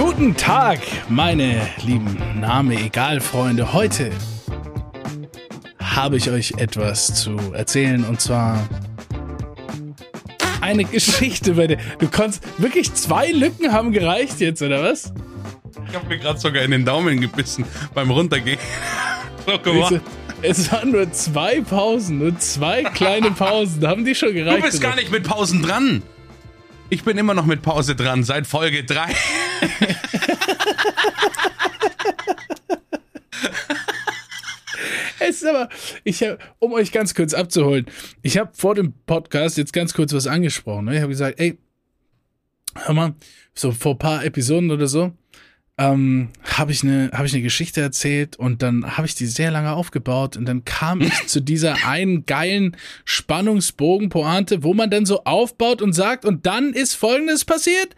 Guten Tag, meine lieben Name egal Freunde. Heute habe ich euch etwas zu erzählen und zwar eine Geschichte, bei der du konntest wirklich zwei Lücken haben gereicht jetzt oder was? Ich habe mir gerade sogar in den Daumen gebissen beim Runtergehen. So gemacht. Es waren nur zwei Pausen, nur zwei kleine Pausen. Haben die schon gereicht? Du bist gar nicht mit Pausen dran. Ich bin immer noch mit Pause dran, seit Folge 3. es ist aber, ich habe, um euch ganz kurz abzuholen, ich habe vor dem Podcast jetzt ganz kurz was angesprochen. Ne? Ich habe gesagt, ey, hör mal, so vor ein paar Episoden oder so, ähm, habe ich eine habe ich eine Geschichte erzählt und dann habe ich die sehr lange aufgebaut und dann kam ich zu dieser einen geilen Spannungsbogen Pointe, wo man dann so aufbaut und sagt und dann ist folgendes passiert.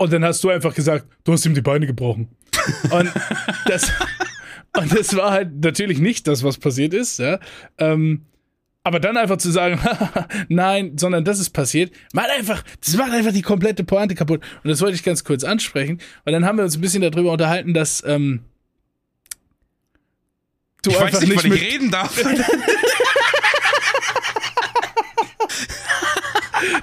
Und dann hast du einfach gesagt, du hast ihm die Beine gebrochen. Und das und das war halt natürlich nicht das, was passiert ist, ja. Ähm, aber dann einfach zu sagen, nein, sondern das ist passiert, macht einfach, das macht einfach die komplette Pointe kaputt. Und das wollte ich ganz kurz ansprechen. Und dann haben wir uns ein bisschen darüber unterhalten, dass ähm, du ich einfach weiß nicht, nicht mit ich reden darf.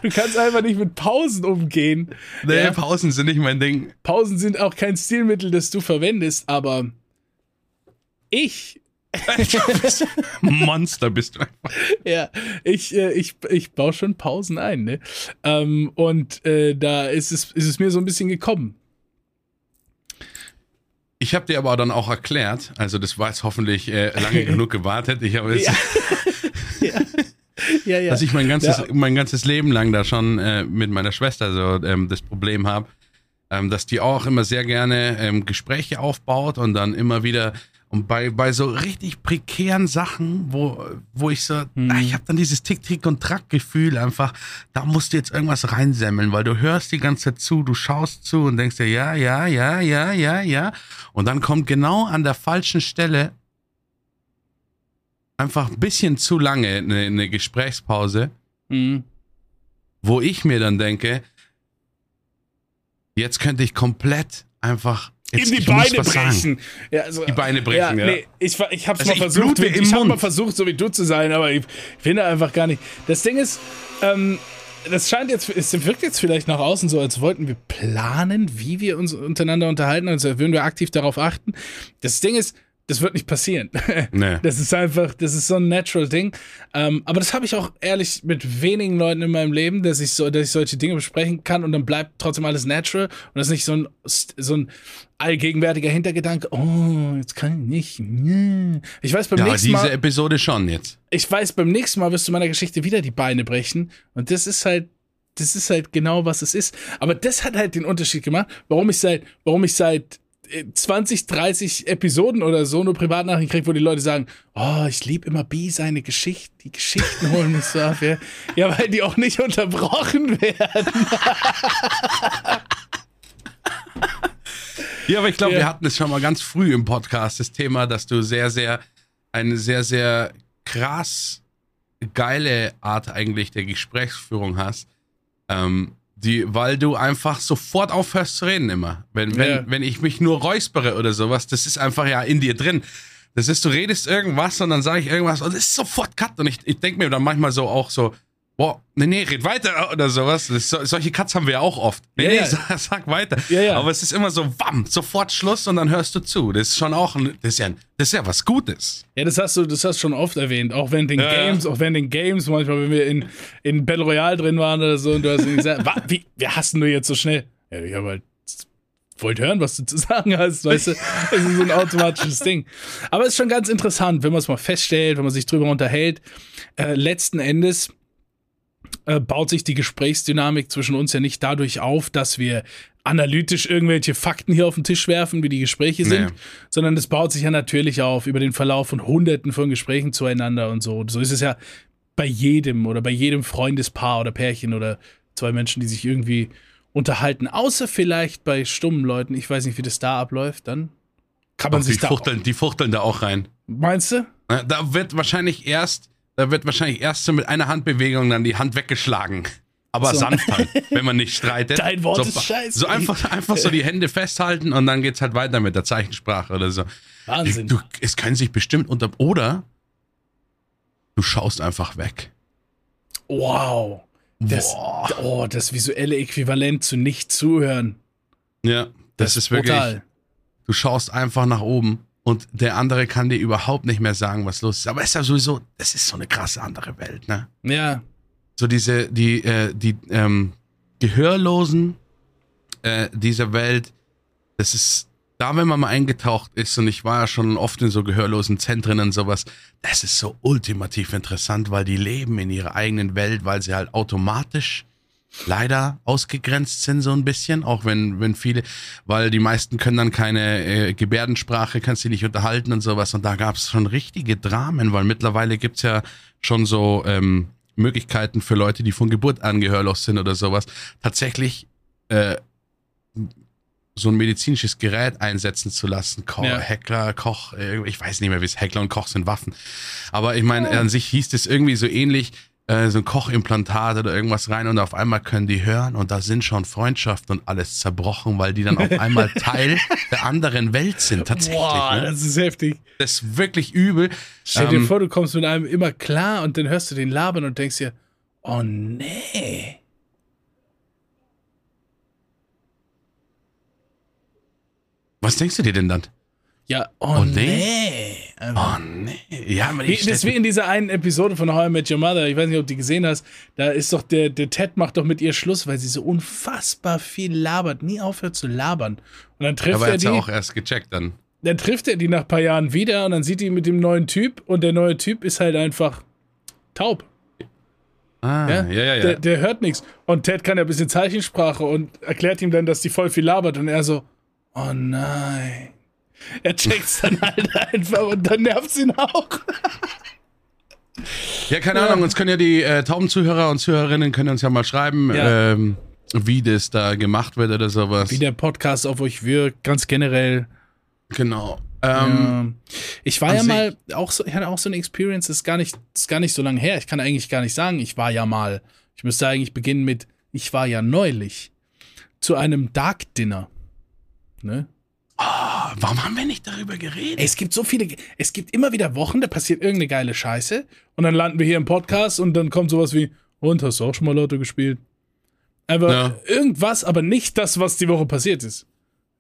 du kannst einfach nicht mit Pausen umgehen. Nee, ja. Pausen sind nicht mein Ding. Pausen sind auch kein Stilmittel, das du verwendest, aber ich Monster bist du einfach. Ja, ich, äh, ich, ich baue schon Pausen ein, ne? Ähm, und äh, da ist es, ist es mir so ein bisschen gekommen. Ich habe dir aber dann auch erklärt, also das war jetzt hoffentlich äh, lange genug gewartet. Ich habe ja. ja. ja, ja. dass ich mein ganzes, ja. mein ganzes Leben lang da schon äh, mit meiner Schwester so ähm, das Problem habe, ähm, dass die auch immer sehr gerne ähm, Gespräche aufbaut und dann immer wieder und bei, bei so richtig prekären Sachen, wo, wo ich so, hm. ich habe dann dieses Tick-Tick- und Track-Gefühl einfach, da musst du jetzt irgendwas reinsemmeln, weil du hörst die ganze Zeit zu, du schaust zu und denkst dir, ja, ja, ja, ja, ja, ja. Und dann kommt genau an der falschen Stelle einfach ein bisschen zu lange eine, eine Gesprächspause, hm. wo ich mir dann denke, jetzt könnte ich komplett einfach Jetzt, in die Beine brechen. Ja, also, die Beine brechen, ja. ja. Nee, ich, ich hab's also mal versucht, ich, ich hab mal versucht, so wie du zu sein, aber ich finde einfach gar nicht. Das Ding ist, ähm, das scheint jetzt, es wirkt jetzt vielleicht nach außen so, als wollten wir planen, wie wir uns untereinander unterhalten, als würden wir aktiv darauf achten. Das Ding ist, das wird nicht passieren. Nee. Das ist einfach, das ist so ein natural Ding. Ähm, aber das habe ich auch ehrlich mit wenigen Leuten in meinem Leben, dass ich so, dass ich solche Dinge besprechen kann und dann bleibt trotzdem alles natural und das ist nicht so ein, so ein allgegenwärtiger Hintergedanke. Oh, jetzt kann ich nicht. Ich weiß beim ja, nächsten Mal. diese Episode schon jetzt. Ich weiß beim nächsten Mal wirst du meiner Geschichte wieder die Beine brechen und das ist halt das ist halt genau, was es ist. Aber das hat halt den Unterschied gemacht, warum ich seit, warum ich seit 20, 30 Episoden oder so nur Privatnachrichten kriegt, wo die Leute sagen, oh, ich liebe immer B seine Geschichte, die Geschichten holen mich so ab. Ja. ja, weil die auch nicht unterbrochen werden. ja, aber ich glaube, ja. wir hatten es schon mal ganz früh im Podcast, das Thema, dass du sehr, sehr, eine sehr, sehr krass geile Art eigentlich der Gesprächsführung hast. Ähm, die, weil du einfach sofort aufhörst zu reden immer. Wenn, wenn, ja. wenn ich mich nur räuspere oder sowas, das ist einfach ja in dir drin. Das ist, du redest irgendwas und dann sage ich irgendwas und es ist sofort Cut. Und ich, ich denke mir dann manchmal so auch so, boah, nee, nee, red weiter oder sowas. Das, solche Cuts haben wir ja auch oft. Nee, ja, nee, ja. Sag, weiter. Ja. Aber es ist immer so, wam, sofort Schluss und dann hörst du zu. Das ist schon auch, ein, das ist ja, das ist ja was Gutes. Ja, das hast du, das hast du schon oft erwähnt. Auch wenn den Games, auch wenn den Games, manchmal, wenn wir in, in Battle Royale drin waren oder so und du hast gesagt, wie, wie hast du jetzt so schnell? Ja, ich habe halt wollte hören, was du zu sagen hast, weißt du? Das ist so ein automatisches Ding. Aber es ist schon ganz interessant, wenn man es mal feststellt, wenn man sich drüber unterhält. Äh, letzten Endes äh, baut sich die Gesprächsdynamik zwischen uns ja nicht dadurch auf, dass wir analytisch irgendwelche Fakten hier auf den Tisch werfen, wie die Gespräche sind, nee. sondern es baut sich ja natürlich auf über den Verlauf von Hunderten von Gesprächen zueinander und so. Und so ist es ja bei jedem oder bei jedem Freundespaar oder Pärchen oder zwei Menschen, die sich irgendwie unterhalten, außer vielleicht bei stummen Leuten. Ich weiß nicht, wie das da abläuft. Dann kann man Ach, sich die da fuchteln, die fuchteln da auch rein. Meinst du? Da wird wahrscheinlich erst da wird wahrscheinlich erst so mit einer Handbewegung dann die Hand weggeschlagen. aber So. sanft halt, wenn man nicht streitet. Dein Wort so, ist scheiße. So einfach, einfach so die Hände festhalten und dann geht's halt weiter mit der Zeichensprache oder so. Wahnsinn. Du, es können sich bestimmt unter. Oder du schaust einfach weg. Wow. Das, Boah. oh, das visuelle Äquivalent zu nicht zuhören. Ja, das, ist wirklich. brutal. Du schaust einfach nach oben und der andere kann dir überhaupt nicht mehr sagen, was los ist. Aber es ist ja sowieso, das ist so eine krasse andere Welt, ne? Ja, So diese, die, äh, die ähm, Gehörlosen äh, dieser Welt, das ist, da wenn man mal eingetaucht ist, und ich war ja schon oft in so gehörlosen Zentren und sowas, das ist so ultimativ interessant, weil die leben in ihrer eigenen Welt, weil sie halt automatisch leider ausgegrenzt sind so ein bisschen, auch wenn, wenn viele, weil die meisten können dann keine äh, Gebärdensprache, kannst sie nicht unterhalten und sowas. Und da gab es schon richtige Dramen, weil mittlerweile gibt's ja schon so ähm, Möglichkeiten für Leute, die von Geburt an gehörlos sind oder sowas, tatsächlich äh, so ein medizinisches Gerät einsetzen zu lassen. Ko Ja. Heckler, Koch, äh, ich weiß nicht mehr, wie es Heckler und Koch sind Waffen. Aber ich meine, an sich hieß es irgendwie so ähnlich, äh, so ein Kochimplantat oder irgendwas rein und auf einmal können die hören und da sind schon Freundschaften und alles zerbrochen, weil die dann auf einmal Teil der anderen Welt sind, tatsächlich. Boah, ne? das ist heftig. Das ist wirklich übel. Stell dir Ähm, vor, du kommst mit einem immer klar und dann hörst du den labern und denkst dir, oh nee. Was denkst du dir denn dann? Ja, oh, Oh, nee. nee. Einfach. Oh nee. Ja, aber ich das ist wie in dieser einen Episode von How I Met Your Mother, ich weiß nicht, ob du die gesehen hast, da ist doch der, der Ted macht doch mit ihr Schluss, weil sie so unfassbar viel labert, nie aufhört zu labern. Und dann trifft aber er er die, ja auch erst gecheckt dann. dann trifft er die nach ein paar Jahren wieder und dann sieht die mit dem neuen Typ und der neue Typ ist halt einfach taub. Ah, Ja, ja, ja, ja. Der, der hört nichts. Und Ted kann ja ein bisschen Zeichensprache und erklärt ihm dann, dass die voll viel labert und er so, oh nein. Er checkt's dann halt einfach und dann nervt's ihn auch. Ja, keine Ahnung, uns können ja die äh, tauben Zuhörer und Zuhörerinnen können uns ja mal schreiben, Ja. ähm, wie das da gemacht wird oder sowas. Wie der Podcast auf euch wirkt, ganz generell. Genau. Ähm, Ja. Ich war ja mal auch so, ich hatte auch so eine Experience, ist gar nicht, ist gar nicht so lange her. Ich kann eigentlich gar nicht sagen, ich war ja mal. Ich müsste eigentlich beginnen mit, ich war ja neulich zu einem Dark Dinner. Ne? Ah, warum haben wir nicht darüber geredet? Es gibt so viele, es gibt immer wieder Wochen, da passiert irgendeine geile Scheiße und dann landen wir hier im Podcast und dann kommt sowas wie, und hast du auch schon mal Lotto gespielt? Aber Ja. irgendwas, aber nicht das, was die Woche passiert ist.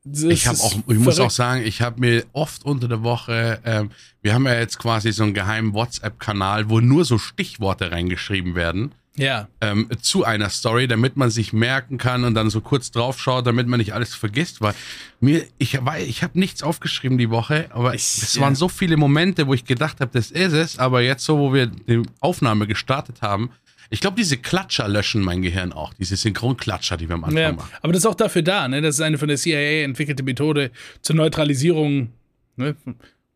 Das Ich habe auch, ich muss auch verrückt. sagen, ich habe mir oft unter der Woche, ähm, wir haben ja jetzt quasi so einen geheimen WhatsApp-Kanal, wo nur so Stichworte reingeschrieben werden Ja, ähm, zu einer Story, damit man sich merken kann und dann so kurz drauf schaut, damit man nicht alles vergisst. Weil mir, ich war, ich habe nichts aufgeschrieben die Woche, aber Ich- es ja. waren so viele Momente, wo ich gedacht habe, das ist es. Aber jetzt so, wo wir die Aufnahme gestartet haben, ich glaube, diese Klatscher löschen mein Gehirn auch, diese Synchronklatscher, die wir am Anfang ja. machen. aber das ist auch dafür da, ne? Das ist eine von der CIA entwickelte Methode zur Neutralisierung. Ne?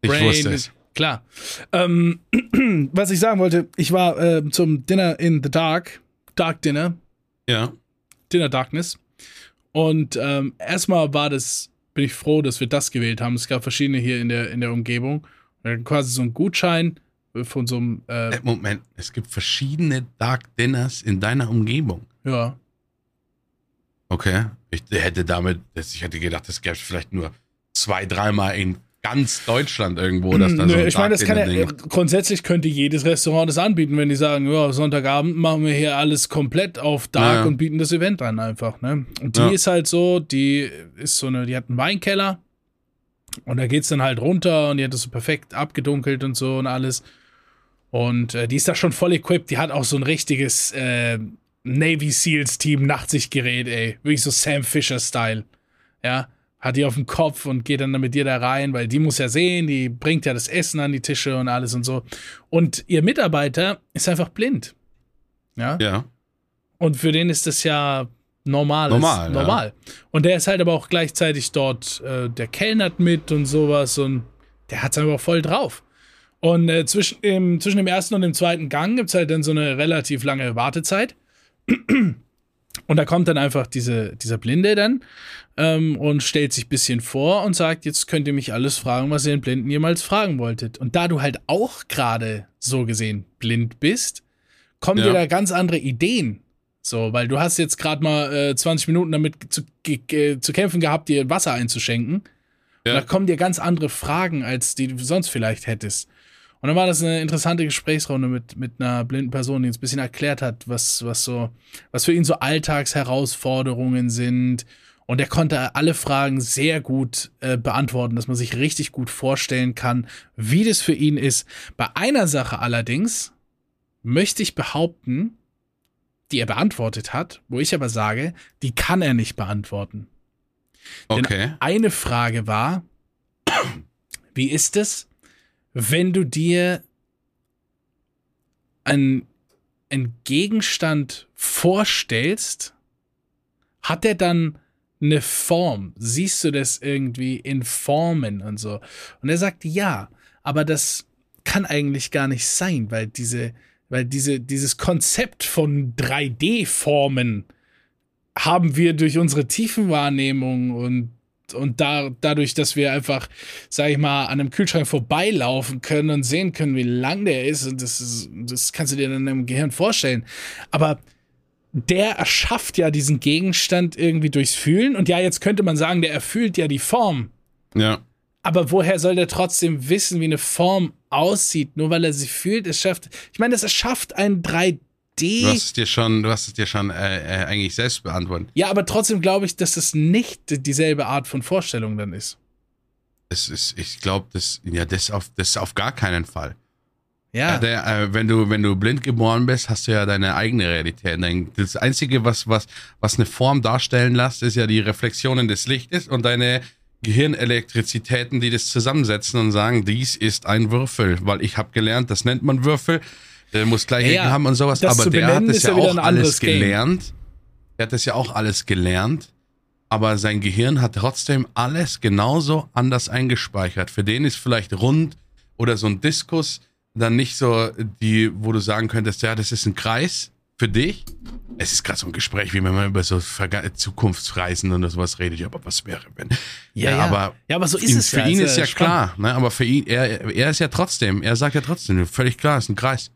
Ich Brain- wusste es. Klar. Ähm, was ich sagen wollte, ich war äh, zum Dinner in the Dark, Dark Dinner, Ja. Dinner Darkness. Und ähm, erstmal war das, bin ich froh, dass wir das gewählt haben. Es gab verschiedene hier in der, in der Umgebung. Wir hatten quasi so einen Gutschein von so einem, äh, Äh, Moment, es gibt verschiedene Dark Dinners in deiner Umgebung. ja, Okay. Ich hätte damit, ich hätte gedacht, es gäbe vielleicht nur zwei, dreimal in ganz Deutschland irgendwo, dass da Nö, so ein ich meine, das kann ja, Dark-Dinner-Ding- grundsätzlich könnte jedes Restaurant das anbieten, wenn die sagen, ja, Sonntagabend machen wir hier alles komplett auf Dark Ja. und bieten das Event an einfach, ne? Und die Ja. ist halt so, die ist so eine, die hat einen Weinkeller und da geht's dann halt runter und die hat das so perfekt abgedunkelt und so und alles. Und äh, die ist da schon voll equipped, die hat auch so ein richtiges äh, Navy Seals Team Nachtsichtgerät, ey. Wirklich so Sam Fisher-Style. Ja, hat die auf dem Kopf und geht dann mit dir da rein, weil die muss ja sehen, die bringt ja das Essen an die Tische und alles und so. Und ihr Mitarbeiter ist einfach blind. Ja. Ja. Und für den ist das ja normal. Normal, ist ja. normal. Und der ist halt aber auch gleichzeitig dort, äh, der kellnert mit und sowas und der hat's einfach voll drauf. Und äh, zwischen, dem, zwischen dem ersten und dem zweiten Gang gibt's halt dann so eine relativ lange Wartezeit. Und da kommt dann einfach diese, dieser Blinde dann ähm, und stellt sich ein bisschen vor und sagt, jetzt könnt ihr mich alles fragen, was ihr den Blinden jemals fragen wolltet. Und da du halt auch gerade so gesehen blind bist, kommen Ja. dir da ganz andere Ideen. So, weil du hast jetzt gerade mal äh, 20 Minuten damit zu, zu kämpfen gehabt, dir Wasser einzuschenken. Ja. da kommen dir ganz andere Fragen, als die du sonst vielleicht hättest. Und dann war das eine interessante Gesprächsrunde mit, mit einer blinden Person, die uns ein bisschen erklärt hat, was, was so, was für ihn so Alltagsherausforderungen sind. Und er konnte alle Fragen sehr gut äh, beantworten, dass man sich richtig gut vorstellen kann, wie das für ihn ist. Bei einer Sache allerdings möchte ich behaupten, die er beantwortet hat, wo ich aber sage, die kann er nicht beantworten. Okay. Denn eine Frage war, wie ist es, wenn du dir einen, einen Gegenstand vorstellst, hat er dann eine Form? Siehst du das irgendwie in Formen und so? Und er sagt ja, aber das kann eigentlich gar nicht sein, weil diese, weil diese, dieses Konzept von 3D-Formen haben wir durch unsere Tiefenwahrnehmung und und da, dadurch, dass wir einfach, sag ich mal, an einem Kühlschrank vorbeilaufen können und sehen können, wie lang der ist, und das, ist, das kannst du dir dann im Gehirn vorstellen. Aber der erschafft ja diesen Gegenstand irgendwie durchs Fühlen. Und ja, jetzt könnte man sagen, der erfüllt ja die Form. Ja. Aber woher soll der trotzdem wissen, wie eine Form aussieht, nur weil er sie fühlt? Es schafft, ich meine, das erschafft ein 3D. Du hast es dir schon, du hast es dir schon äh, äh, eigentlich selbst beantwortet. Ja, aber trotzdem glaube ich, dass es nicht dieselbe Art von Vorstellung dann ist. Es ist, ich glaube, das, ja, das auf, das auf gar keinen Fall. Ja. Der, äh, wenn du, wenn du blind geboren bist, hast du ja deine eigene Realität. Das Einzige, was, was, was eine Form darstellen lässt, ist ja die Reflexionen des Lichtes und deine Gehirnelektrizitäten, die das zusammensetzen und sagen, dies ist ein Würfel, weil ich habe gelernt, das nennt man Würfel, der muss gleich ja, haben und sowas, aber der hat das ja, auch alles gelernt. Game. Der hat das ja auch alles gelernt, aber sein Gehirn hat trotzdem alles genauso anders eingespeichert. Für den ist vielleicht rund oder so ein Diskus dann nicht so die, wo du sagen könntest, ja, das ist ein Kreis für dich, es ist gerade so ein Gespräch, wie wenn man über so Verga Zukunftsreisen und sowas redet. Aber was wäre, wenn? Ja, ja, aber, ja, aber so ist es für ja. Ihn ist ja klar, ne? aber für ihn, er, er ist ja trotzdem, er sagt ja trotzdem, völlig klar, es ist ein Kreis.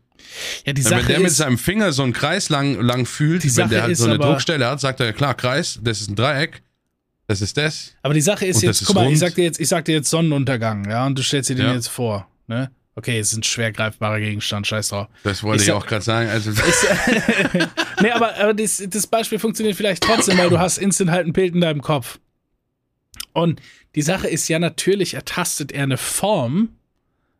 Ja, die Sache wenn der ist, mit seinem Finger so einen Kreis lang, lang fühlt, wenn der halt so eine Druckstelle hat, sagt er ja klar, Kreis, das ist ein Dreieck, das ist das. Aber die Sache ist jetzt, guck mal, ich sag, dir jetzt, ich sag dir jetzt Sonnenuntergang, ja, und du stellst dir den ja. jetzt vor, ne? Okay, es ist ein schwer greifbarer Gegenstand, scheiß drauf. Das wollte ich, ich auch gerade sagen. Also ist, nee, aber, aber das, das, Beispiel funktioniert vielleicht trotzdem, weil du hast instant halt ein Bild in deinem Kopf. Und die Sache ist ja natürlich, ertastet er eine Form,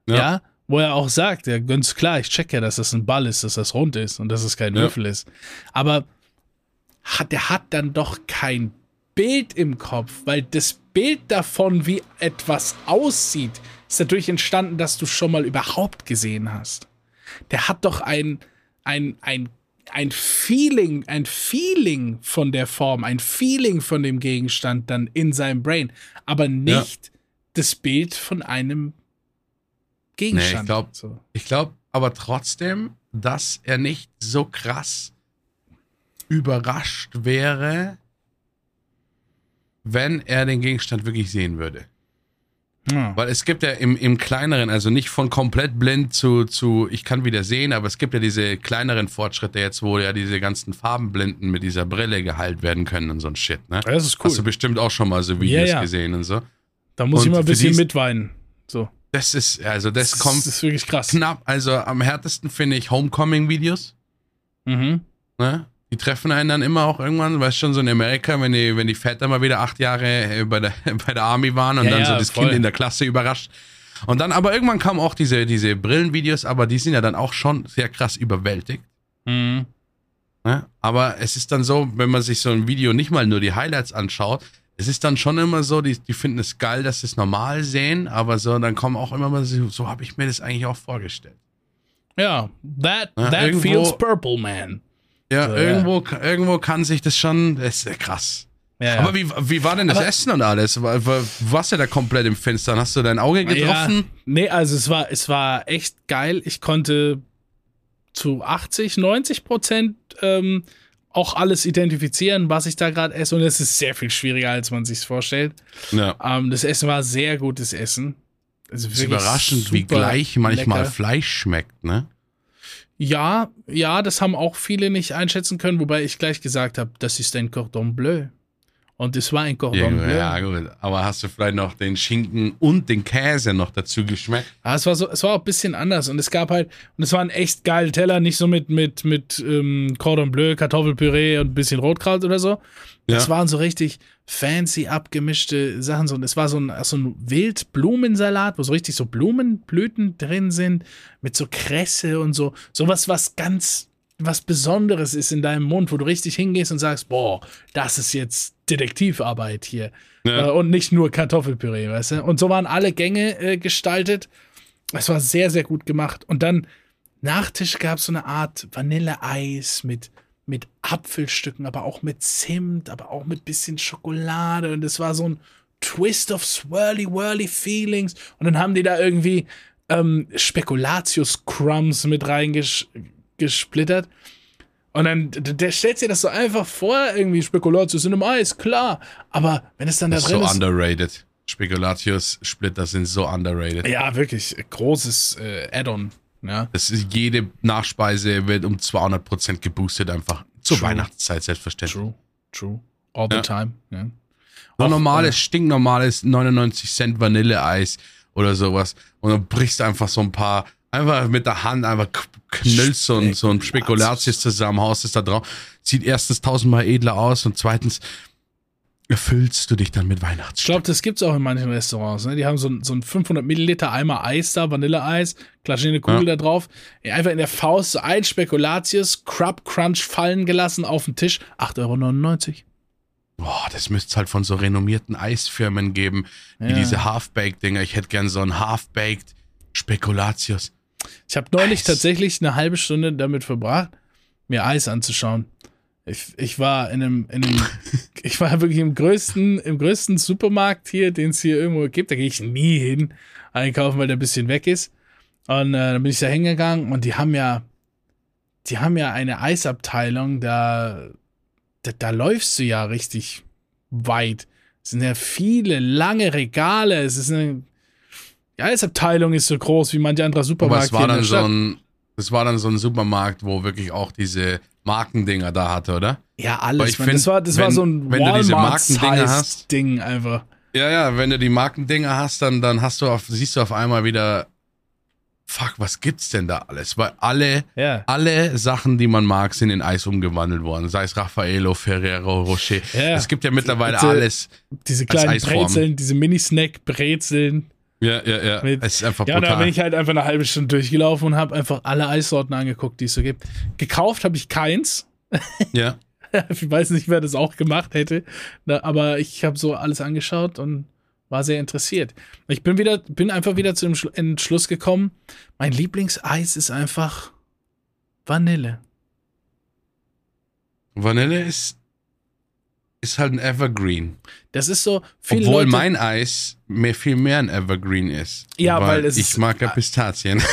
ja, ja wo er auch sagt, ja, ganz klar, ich check ja, dass das ein Ball ist, dass das rund ist und dass es kein ja. Würfel ist. Aber hat, der hat dann doch kein Bild im Kopf, weil das Bild davon, wie etwas aussieht, ist dadurch entstanden, dass du schon mal überhaupt gesehen hast. Der hat doch ein, ein, ein, ein Feeling, ein Feeling von der Form, ein Feeling von dem Gegenstand dann in seinem Brain, aber nicht ja. das Bild von einem Gegenstand. Nee, ich glaube so. glaub aber trotzdem, dass er nicht so krass überrascht wäre, wenn er den Gegenstand wirklich sehen würde. Ja. Weil es gibt ja im, im kleineren, also nicht von komplett blind zu, zu, ich kann wieder sehen, aber es gibt ja diese kleineren Fortschritte jetzt, wo ja diese ganzen Farbenblinden mit dieser Brille geheilt werden können und so ein Shit, ne? Das ist cool. Hast du bestimmt auch schon mal so Videos ja, gesehen und so. Da muss und ich mal ein bisschen mitweinen. So. Das ist, also das, das kommt. Das ist wirklich krass. Knapp, also am härtesten finde ich Homecoming-Videos. Mhm. Ne? Die treffen einen dann immer auch irgendwann, weißt schon, so in Amerika, wenn die, wenn die Väter mal wieder acht Jahre äh, bei der, bei der Army waren und ja, dann ja, so das voll. Kind in der Klasse überrascht. Und dann, aber irgendwann kamen auch diese, diese Brillenvideos, aber die sind ja dann auch schon sehr krass überwältigt. Mhm. Ne? Aber es ist dann so, wenn man sich so ein Video nicht mal nur die Highlights anschaut, es ist dann schon immer so, die, die finden es geil, dass sie es normal sehen, aber so, dann kommen auch immer mal so, so habe ich mir das eigentlich auch vorgestellt. Ja, that, that irgendwo, feels purple, man. Ja, so, irgendwo, ja. irgendwo kann sich das schon, das ist krass. Ja, Aber wie, wie war denn das Aber, Essen und alles? War, war, warst du da komplett im Finstern? Hast du dein Auge getroffen? Ja, nee, also es war, es war echt geil. Ich konnte zu 80, 90 Prozent ähm, auch alles identifizieren, was ich da gerade esse. Und es ist sehr viel schwieriger, als man sich vorstellt. Ja. Ähm, das Essen war sehr gutes Essen. Also es ist überraschend, wie gleich manchmal lecker. Fleisch schmeckt, ne? Ja, ja, das haben auch viele nicht einschätzen können, wobei ich gleich gesagt habe, das ist ein Cordon Bleu. Und es war ein Cordon Bleu. Ja, gut. Aber hast du vielleicht noch den Schinken und den Käse noch dazu geschmeckt? Ja, es war so, es war auch ein bisschen anders und es gab halt, und es waren echt geile Teller, nicht so mit, mit, mit ähm, Cordon Bleu, Kartoffelpüree und ein bisschen Rotkraut oder so. Das Ja. waren so richtig fancy abgemischte Sachen. Und es war so ein, so ein Wildblumensalat, wo so richtig so Blumenblüten drin sind, mit so Kresse und so. Sowas, was ganz, was Besonderes ist in deinem Mund, wo du richtig hingehst und sagst, boah, das ist jetzt Detektivarbeit hier. Ja. Äh, und nicht nur Kartoffelpüree, weißt du? Und so waren alle Gänge äh, gestaltet. Es war sehr, sehr gut gemacht. Und dann Nachtisch gab es so eine Art Vanilleeis mit, mit Apfelstücken, aber auch mit Zimt, aber auch mit bisschen Schokolade. Und es war so ein Twist of swirly, whirly Feelings. Und dann haben die da irgendwie ähm, Spekulatius-Crumbs mit reingesplittert. Und dann der stellt sich das so einfach vor, irgendwie Spekulatius in einem Eis, klar. Aber wenn es dann da Das ist drin so ist. underrated. Spekulatius-Splitter sind so underrated. Ja, wirklich, großes äh, Add-on. Ja. Das ist, jede Nachspeise wird um 200% geboostet einfach. Zur True. Weihnachtszeit selbstverständlich. True, true. All the Ja. time. Ja. So Auch, normales, stinknormales 99 Cent Vanilleeis oder sowas. Und dann brichst du einfach so ein paar, einfach mit der Hand, einfach knüllst so ein, so ein Spekulatius zusammen, haust es da drauf. Sieht erstens tausendmal edler aus und zweitens erfüllst du dich dann mit Ich Weihnachtsstück. glaube, das gibt's auch in manchen Restaurants. Ne? Die haben so, ein- so ein 500 Milliliter Eimer Eis da, Vanilleeis, klatschen eine Kugel da drauf. Einfach in der Faust so ein Spekulatius, Crab Crunch fallen gelassen auf den Tisch. 8,99 Euro. Boah, das müsste es halt von so renommierten Eisfirmen geben, wie Ja. diese Half-Baked-Dinger. Ich hätte gern so ein Half-Baked Spekulatius. Ich habe neulich Eis. tatsächlich eine halbe Stunde damit verbracht, mir Eis anzuschauen. Ich, ich war in einem, in einem ich war wirklich im größten, im größten Supermarkt hier, den es hier irgendwo gibt. Da gehe ich nie hin einkaufen, weil der ein bisschen weg ist. Und äh, dann bin ich da hingegangen und die haben ja, die haben ja eine Eisabteilung, da, da, da läufst du ja richtig weit. Es sind ja viele lange Regale. Es ist eine, die Eisabteilung ist so groß wie manche andere Aber Supermarkt es war dann so ein, es war dann so ein Supermarkt, wo wirklich auch diese Markendinger da hatte, oder? Ja, Aber alles. ich Man. das find, war, das war wenn- so ein wenn du diese Markendinger hast- Ding einfach. Ja, ja, wenn du die Markendinger hast, dann, dann hast du auf, siehst du auf einmal wieder, fuck, was gibt's denn da alles? Weil alle, Ja. alle Sachen, die man mag, sind in Eis umgewandelt worden. Sei es Raffaello, Ferrero, Rocher. Ja. Es gibt ja mittlerweile Diese- alles. Diese kleinen. Brezeln, diese Mini-Snack-Brezeln. Ja, ja, ja. Mit- es ist einfach Ja, da brutal. bin ich halt einfach eine halbe Stunde durchgelaufen und habe einfach alle Eissorten angeguckt, die es so gibt. Gekauft habe ich keins. ja. Ich weiß nicht, wer das auch gemacht hätte. Na, aber ich habe so alles angeschaut und war sehr interessiert. Ich bin wieder, bin einfach wieder zu dem Schlu- Entschluss gekommen. Mein Lieblingseis ist einfach Vanille. Vanille ist, ist halt ein Evergreen. Das ist so, viele Obwohl Leute, mein Eis mehr, viel mehr ein Evergreen ist. Ja, weil es ich mag ja Pistazien.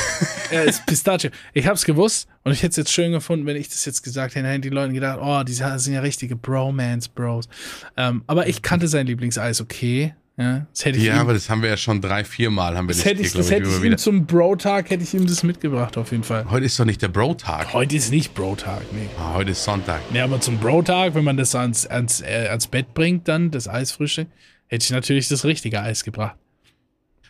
Ja, ist Pistachio. Ich hab's gewusst und ich hätte es jetzt schön gefunden, wenn ich das jetzt gesagt hätte. Dann hätten die Leute gedacht, oh, die sind ja richtige Bromance-Bros. Ähm, aber ich kannte sein Lieblingseis, okay. Ja, das hätte ich ja, ihm, aber das haben wir ja schon drei, vier Mal haben wir das das, hätte hier, ich, das glaub hätte ich ihm zum Bro-Tag, hätte ich ihm das mitgebracht, auf jeden Fall. Heute ist doch nicht der Bro-Tag. Heute ist nicht Bro-Tag, nee. Ah, heute ist Sonntag. Nee, aber zum Bro-Tag, wenn man das ans, ans, äh, ans Bett bringt, dann das Eisfrische, hätte ich natürlich das richtige Eis gebracht.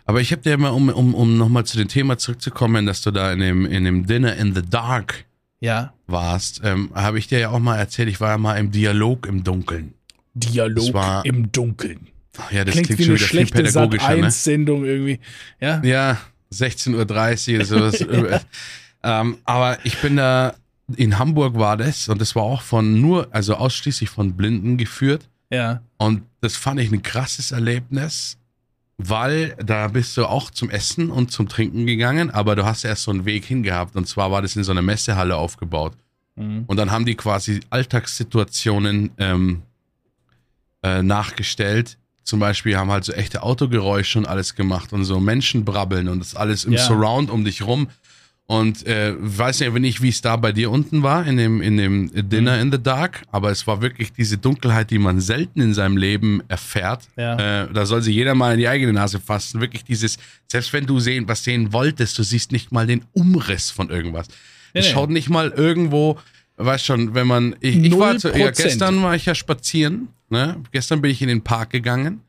Aber ich habe dir mal, um, um, um nochmal zu dem Thema zurückzukommen, dass du da in dem, in dem Dinner in the Dark Ja, warst, ähm, habe ich dir ja auch mal erzählt, ich war ja mal im Dialog im Dunkeln. Dialog im Dunkeln. Ach ja, das Klingt, klingt, wie schon eine wieder viel schlechte pädagogischer, ne? Sat-1-Sendung irgendwie. Ja, Ja, 16.30 Uhr, sowas. ähm, aber ich bin da, in Hamburg war das und das war auch von nur, also ausschließlich von Blinden geführt. ja. Und das fand ich ein krasses Erlebnis, weil da bist du auch zum Essen und zum Trinken gegangen, aber du hast erst so einen Weg hingehabt. Und zwar war das in so einer Messehalle aufgebaut. Mhm. Und dann haben die quasi Alltagssituationen ähm, äh, nachgestellt. Zum Beispiel haben halt so echte Autogeräusche und alles gemacht und so Menschen brabbeln und das alles im Ja. Surround um dich rum. Und äh, weiß nicht, nicht, wie es da bei dir unten war, in dem, in dem Dinner in the Dark, aber es war wirklich diese Dunkelheit, die man selten in seinem Leben erfährt. Ja. Äh, da soll sich jeder mal in die eigene Nase fassen. Wirklich dieses, selbst wenn du sehen, was sehen wolltest, du siehst nicht mal den Umriss von irgendwas. Nee, es schaut nicht mal irgendwo, weißt schon, wenn man. Ich, ich war zu, ja, gestern war ich ja spazieren. Ne? Gestern bin ich in den Park gegangen.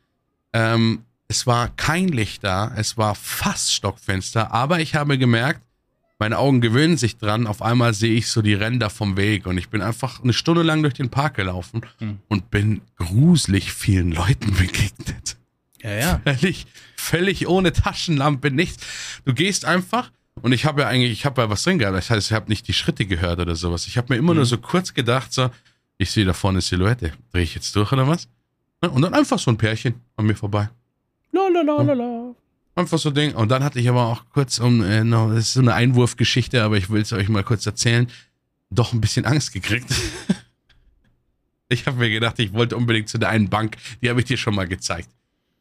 Ähm, es war kein Licht da, es war fast Stockfenster, aber ich habe gemerkt, meine Augen gewöhnen sich dran. Auf einmal sehe ich so die Ränder vom Weg und ich bin einfach eine Stunde lang durch den Park gelaufen hm. und bin gruselig vielen Leuten begegnet. Ja, ja. Völlig, völlig ohne Taschenlampe, nichts. Du gehst einfach und ich habe ja eigentlich, ich habe ja was drin gehabt. Das heißt, ich habe nicht die Schritte gehört oder sowas. Ich habe mir immer hm. nur so kurz gedacht, so, ich sehe da vorne eine Silhouette. Drehe ich jetzt durch oder was? Und dann einfach so ein Pärchen an mir vorbei. La la la la la. Einfach so Ding. Und dann hatte ich aber auch kurz, um, äh, no, das ist so eine Einwurfgeschichte, aber ich will es euch mal kurz erzählen, doch ein bisschen Angst gekriegt. ich habe mir gedacht, ich wollte unbedingt zu der einen Bank, die habe ich dir schon mal gezeigt.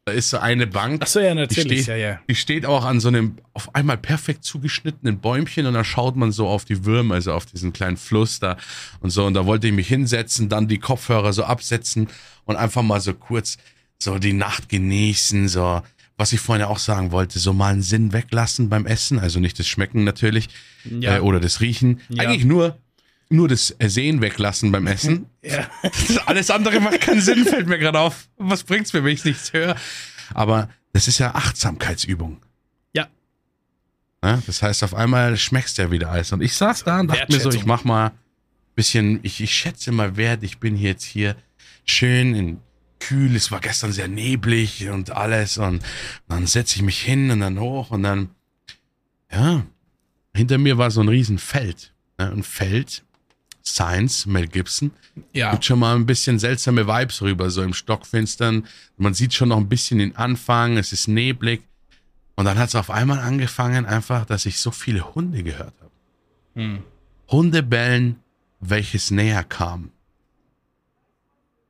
Da ist so eine Bank. Ach so, ja, natürlich. Die steht, ja, ja. die steht auch an so einem auf einmal perfekt zugeschnittenen Bäumchen und da schaut man so auf die Würmer, also auf diesen kleinen Fluss da und so. Und da wollte ich mich hinsetzen, dann die Kopfhörer so absetzen und einfach mal so kurz so die Nacht genießen, so was ich vorhin auch sagen wollte, so mal einen Sinn weglassen beim Essen, also nicht das Schmecken natürlich ja. äh, oder das Riechen, ja. eigentlich nur nur das Sehen weglassen beim Essen. Ja. Alles andere macht keinen Sinn, fällt mir gerade auf. Was bringt's mir, wenn ich nichts höre? Aber das ist ja Achtsamkeitsübung. Ja. ja. Das heißt, auf einmal schmeckst du ja wieder alles. Und ich saß da und dachte mir so, ich mach mal ein bisschen, ich, ich schätze mal Wert, ich bin jetzt hier schön in kühl, es war gestern sehr neblig und alles und dann setze ich mich hin und dann hoch und dann, ja, hinter mir war so ein Riesenfeld. Ne? Ein Feld, Science, Mel Gibson. Ja. Gibt schon mal ein bisschen seltsame Vibes rüber, so im Stockfinstern. Man sieht schon noch ein bisschen den Anfang, es ist neblig. Und dann hat es auf einmal angefangen, einfach, dass ich so viele Hunde gehört habe. Hm. Hunde bellen, welches näher kam.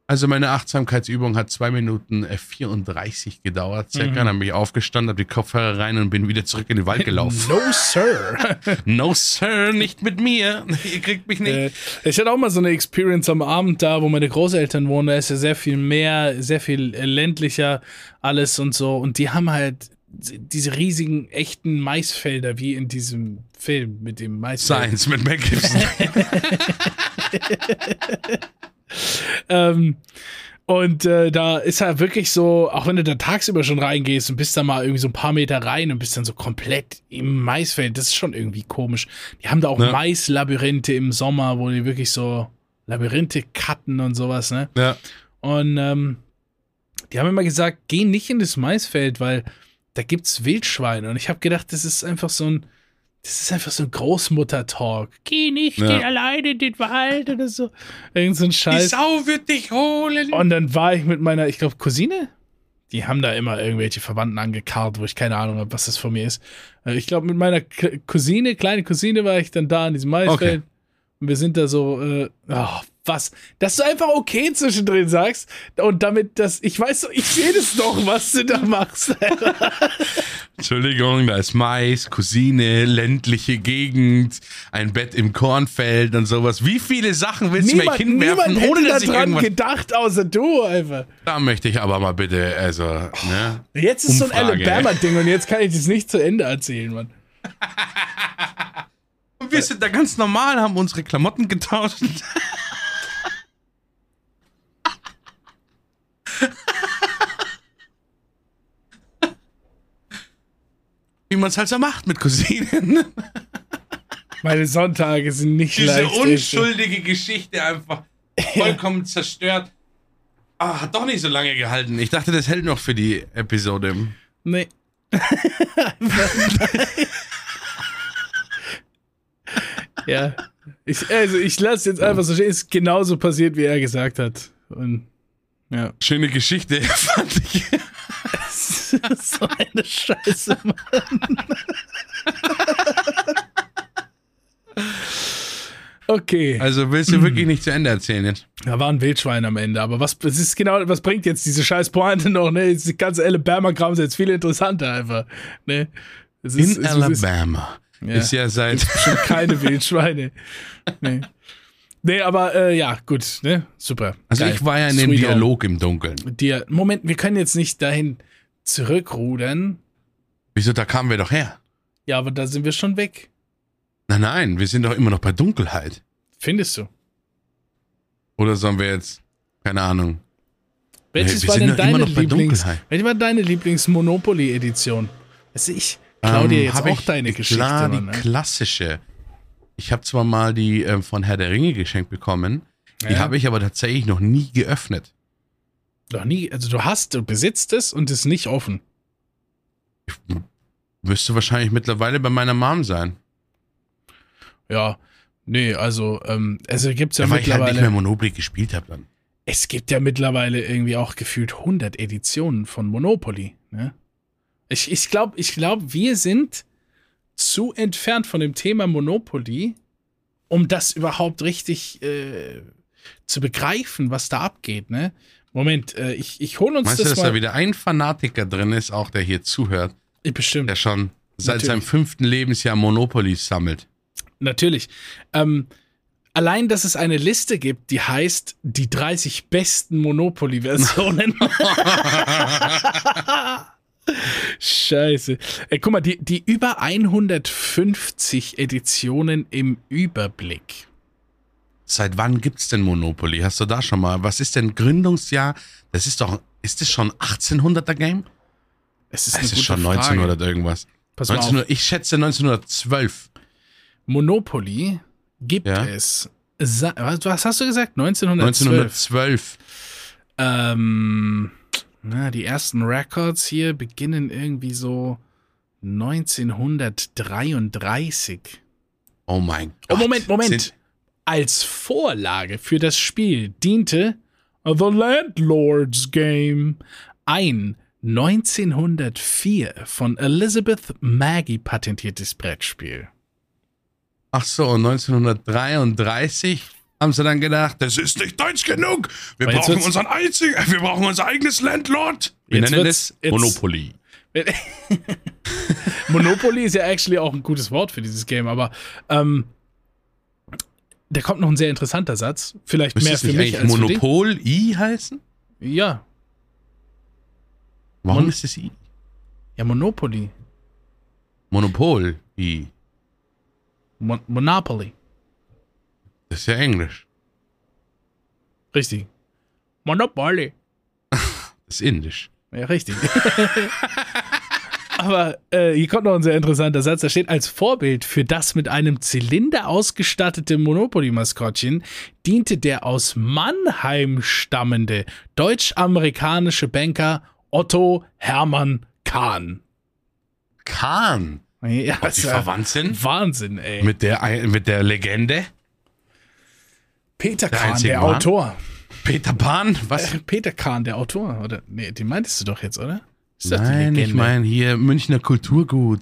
Also meine Achtsamkeitsübung hat zwei Minuten 34 äh, gedauert, circa. Mhm. Dann bin ich aufgestanden, habe die Kopfhörer rein und bin wieder zurück in den Wald gelaufen. No, Sir. no, Sir, nicht mit mir. Ihr kriegt mich nicht. Äh, ich hatte auch mal so eine Experience am Abend da, wo meine Großeltern wohnen. Da ist ja sehr viel mehr, sehr viel ländlicher alles und so. Und die haben halt diese riesigen, echten Maisfelder, wie in diesem Film mit dem Maisfeld. Science mit Mac Gibson. ähm, und äh, da ist halt wirklich so, auch wenn du da tagsüber schon reingehst und bist da mal irgendwie so ein paar Meter rein und bist dann so komplett im Maisfeld, das ist schon irgendwie komisch. Die haben da auch ja. Maislabyrinthe im Sommer, wo die wirklich so Labyrinthe cutten und sowas, ne? Ja. Und ähm, die haben immer gesagt, geh nicht in das Maisfeld, weil da gibt's Wildschweine. Und ich habe gedacht, das ist einfach so ein, das ist einfach so ein Großmutter-Talk. Geh nicht ja. alleine in den Wald oder so. Irgend so ein Scheiß. Die Sau wird dich holen. Und dann war ich mit meiner, ich glaube, Cousine. Die haben da immer irgendwelche Verwandten angekarrt, wo ich keine Ahnung habe, was das von mir ist. Äh, ich glaube, mit meiner Cousine, kleine Cousine, war ich dann da in diesem Maisfeld. Okay. Und wir sind da so, äh, oh, was, dass du einfach okay zwischendrin sagst und damit das, ich weiß, ich sehe das doch, was du da machst. Entschuldigung, da ist Mais, Cousine, ländliche Gegend, ein Bett im Kornfeld und sowas. Wie viele Sachen willst niemand, du mir hinwerfen, ohne dass ich dran irgendwas... gedacht, außer du einfach. Da möchte ich aber mal bitte, also, ne? Jetzt ist Umfrage. so ein Alabama-Ding und jetzt kann ich das nicht zu Ende erzählen, Mann. und wir sind da ganz normal, haben unsere Klamotten getauscht. Wie man es halt so macht mit Cousinen. Meine Sonntage sind nicht Diese leicht. Diese unschuldige Geschichte einfach vollkommen ja. zerstört. Ah, hat doch nicht so lange gehalten. Ich dachte, das hält noch für die Episode. Nee. ja. Ich, also ich lasse jetzt einfach so stehen. Ist genauso passiert, wie er gesagt hat. Und ja. Schöne Geschichte, fand ich. so eine Scheiße, Mann. Okay. Also willst du wirklich nicht zu Ende erzählen jetzt? Da war ein Wildschwein am Ende, aber was, was ist genau, was bringt jetzt diese scheiß Pointe noch, ne? Das ganze Alabama-Kram ist jetzt viel interessanter einfach, ne? Ist, In Alabama. Ist, ja, ist ja seit. Schon keine Wildschweine. Nee. Nee, aber äh, ja, gut, ne? Super. Also Geil. ich war ja in dem Dialog im Dunkeln. Dir, Moment, wir können jetzt nicht dahin zurückrudern. Wieso, da kamen wir doch her. Ja, aber da sind wir schon weg. Nein, nein, wir sind doch immer noch bei Dunkelheit. Findest du? Oder sollen wir jetzt, keine Ahnung. Welches wir war denn deine Lieblings, Dunkelheit. welche war deine Lieblings-Monopoly-Edition? Also ich klau dir Ähm, jetzt auch ich- deine Geschichte. Klar, die ne? klassische. Ich habe zwar mal die ähm, von Herr der Ringe geschenkt bekommen, die Ja. habe ich aber tatsächlich noch nie geöffnet. Noch nie, also du hast, du besitzt es und ist nicht offen. Müsste wahrscheinlich mittlerweile bei meiner Mom sein. Ja, nee, also, ähm, also gibt's ja Ja, weil ich halt nicht mittlerweile, mehr Monopoly gespielt habe dann. es gibt ja mittlerweile irgendwie auch gefühlt 100 Editionen von Monopoly, ne? Ich, ich glaube, ich glaub, wir sind zu entfernt von dem Thema Monopoly, um das überhaupt richtig äh, zu begreifen, was da abgeht, ne? Moment, äh, ich, ich hole uns Meinst du, das dass mal. da wieder ein Fanatiker drin ist, auch der hier zuhört, Ich bestimmt. der schon seit Natürlich. seinem fünften Lebensjahr Monopoly sammelt? Natürlich. Ähm, allein, dass es eine Liste gibt, die heißt die 30 besten Monopoly-Versionen. Scheiße. Ey, guck mal, die, die über 150 Editionen im Überblick. Seit wann gibt's denn Monopoly? Hast du da schon mal? Was ist denn Gründungsjahr? Das ist doch, ist das schon 1800er Game? Es ist, eine ist schon Frage. 1900 irgendwas. Pass mal auf. 1900, ich schätze 1912. Monopoly gibt Ja. es. Was was hast du gesagt? 1912. 1912. Ähm, na, die ersten Records hier beginnen irgendwie so 1933. Oh mein Gott. Oh, Moment, Moment. Sind, Als Vorlage für das Spiel diente The Landlord's Game, ein 1904 von Elizabeth Maggie patentiertes Brettspiel. ach so, und 1933 haben sie dann gedacht, das ist nicht deutsch genug. Wir jetzt brauchen unseren einzigen, wir brauchen unser eigenes Landlord. Wir nennen es Monopoly. Monopoly ist ja actually auch ein gutes Wort für dieses Game, aber ähm, da kommt noch ein sehr interessanter Satz. Vielleicht Müsste mehr für mich als. Monopol I heißen? Ja, Warum Mon- ist es I? ja, Monopoly. Monopol I. Mon Monopoly. Das ist ja Englisch. Richtig. Monopoly. Das ist Indisch. Ja, richtig. Aber äh, hier kommt noch ein sehr interessanter Satz. Da steht, als Vorbild für das mit einem Zylinder ausgestattete Monopoly-Maskottchen diente der aus Mannheim stammende deutsch-amerikanische Banker Otto Hermann Kahn. Kahn. Ja, Ob die verwandt sind? Wahnsinn, ey. Mit der, mit der Legende? Peter der Kahn, der Mann? Autor. Peter Pan? Was? Äh, Peter Kahn, der Autor. Oder? Nee, den meintest du doch jetzt, oder? Ist das Nein, ich meine hier Münchner Kulturgut.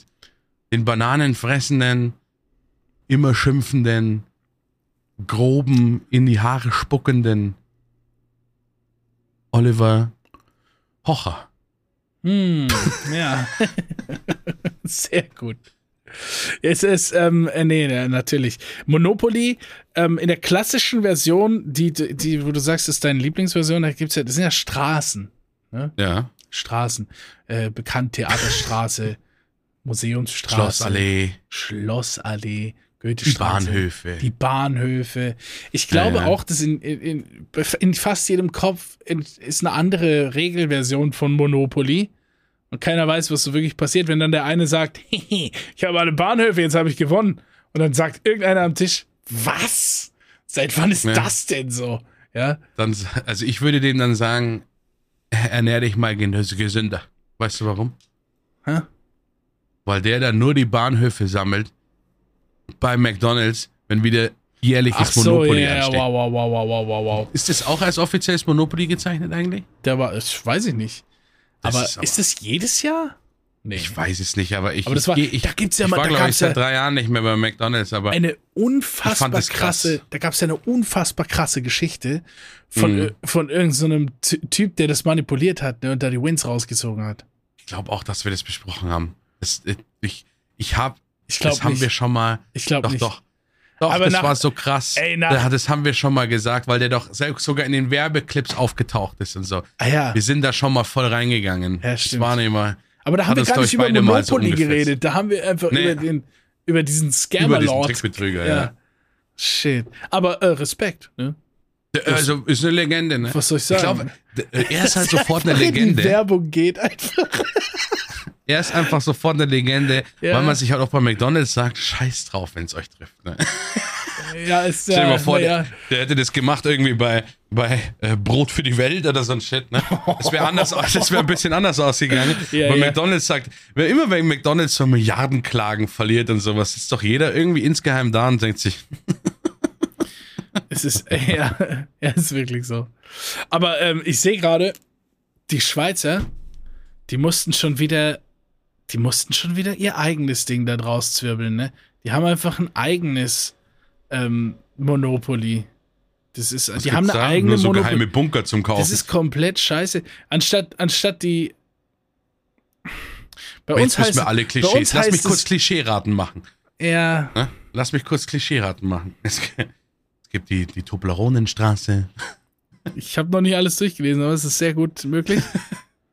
Den bananenfressenden, immer schimpfenden, groben, in die Haare spuckenden Oliver Hocher. Hm, ja. Sehr gut. Es ist, ähm, äh, nee, natürlich. Monopoly, ähm, in der klassischen Version, die, die, wo du sagst, ist deine Lieblingsversion, da gibt's ja, das sind ja Straßen. Ja. Straßen. Äh, bekannt Theaterstraße, Museumsstraße. Schlossallee, Schlossallee, die Goethestraße. Bahnhöfe. Die Bahnhöfe. Ich glaube Ja, ja. auch, dass in, in, in, fast jedem Kopf ist eine andere Regelversion von Monopoly. Und keiner weiß, was so wirklich passiert, wenn dann der eine sagt, "Hehe, ich habe alle Bahnhöfe, jetzt habe ich gewonnen. Und dann sagt irgendeiner am Tisch, was? Seit wann ist Ja. das denn so? Ja, Dann, also ich würde dem dann sagen, ernähr dich mal ges- gesünder. Weißt du warum? Hä? Weil der dann nur die Bahnhöfe sammelt bei McDonalds, wenn wieder jährliches Ach so, Monopoly ja, ansteht. wow, wow, wow, wow, wow, wow. Ist das auch als offizielles Monopoly gezeichnet eigentlich? Der war, das weiß ich nicht. Das aber ist ist, aber- das jedes Jahr? Nee. Ich weiß es nicht, aber ich, Aber das ich, war- geh- ich, da gibt's ja ich mal- war, da glaube ich, seit drei Jahren nicht mehr bei McDonalds, aber eine Ich unfassbar krass. krasse, da gab es ja eine unfassbar krasse Geschichte von, Mhm. äh, von irgendeinem so Typ, der das manipuliert hat ne, und da die Wins rausgezogen hat. ich glaube auch, dass wir das besprochen haben. Das, ich ich habe, Ich glaube das haben nicht. wir schon mal, ich glaube doch, nicht. doch. Doch, Aber das nach- war so krass. Ey, nach- Da- das haben wir schon mal gesagt, weil der doch selbst sogar in den Werbeclips aufgetaucht ist und so. Ah ja, Wir sind da schon mal voll reingegangen. Ja, das stimmt. waren immer. Aber da haben wir gar glaub nicht ich, über so Monopoly ungefähr. geredet. Da haben wir einfach Nee. über den, über diesen Über diesen Scammer-Lord. Ja. ja. Shit. Aber äh, Respekt, ne? Also ist eine Legende, ne? Was soll ich Ich sagen? glaube, d- er ist halt sofort eine In die Legende. Werbung geht einfach. Er ist einfach sofort eine Legende, Ja. weil man sich halt auch bei McDonalds sagt, scheiß drauf, wenn es euch trifft. Ne? Ja, ist ja. Stell dir mal vor, der, der hätte das gemacht irgendwie bei, bei äh, Brot für die Welt oder so ein Shit. Ne? Das wäre anders, das wäre ein bisschen anders ausgegangen. Ja, weil ja. McDonalds sagt, wer immer wenn McDonalds so Milliardenklagen verliert und sowas, ist doch jeder irgendwie insgeheim da und denkt sich, Es ist, ja, ja, ist wirklich so. Aber ähm, ich sehe gerade, die Schweizer, die mussten schon wieder, die mussten schon wieder ihr eigenes Ding da draus zwirbeln, ne? Die haben einfach ein eigenes ähm, Monopoly. Das ist, die haben eine da? eigene nur so Monopoly. geheime Bunker zum Kaufen. Das ist komplett scheiße. Anstatt, anstatt die. Bei Aber uns Jetzt müssen heißt wir alle Klischees. Lass mich kurz Klischeeraten machen. Ja, Ne? Lass mich kurz Klischeeraten machen. Es, gibt die, die Tobleronenstraße, ich habe noch nicht alles durchgelesen, aber es ist sehr gut möglich.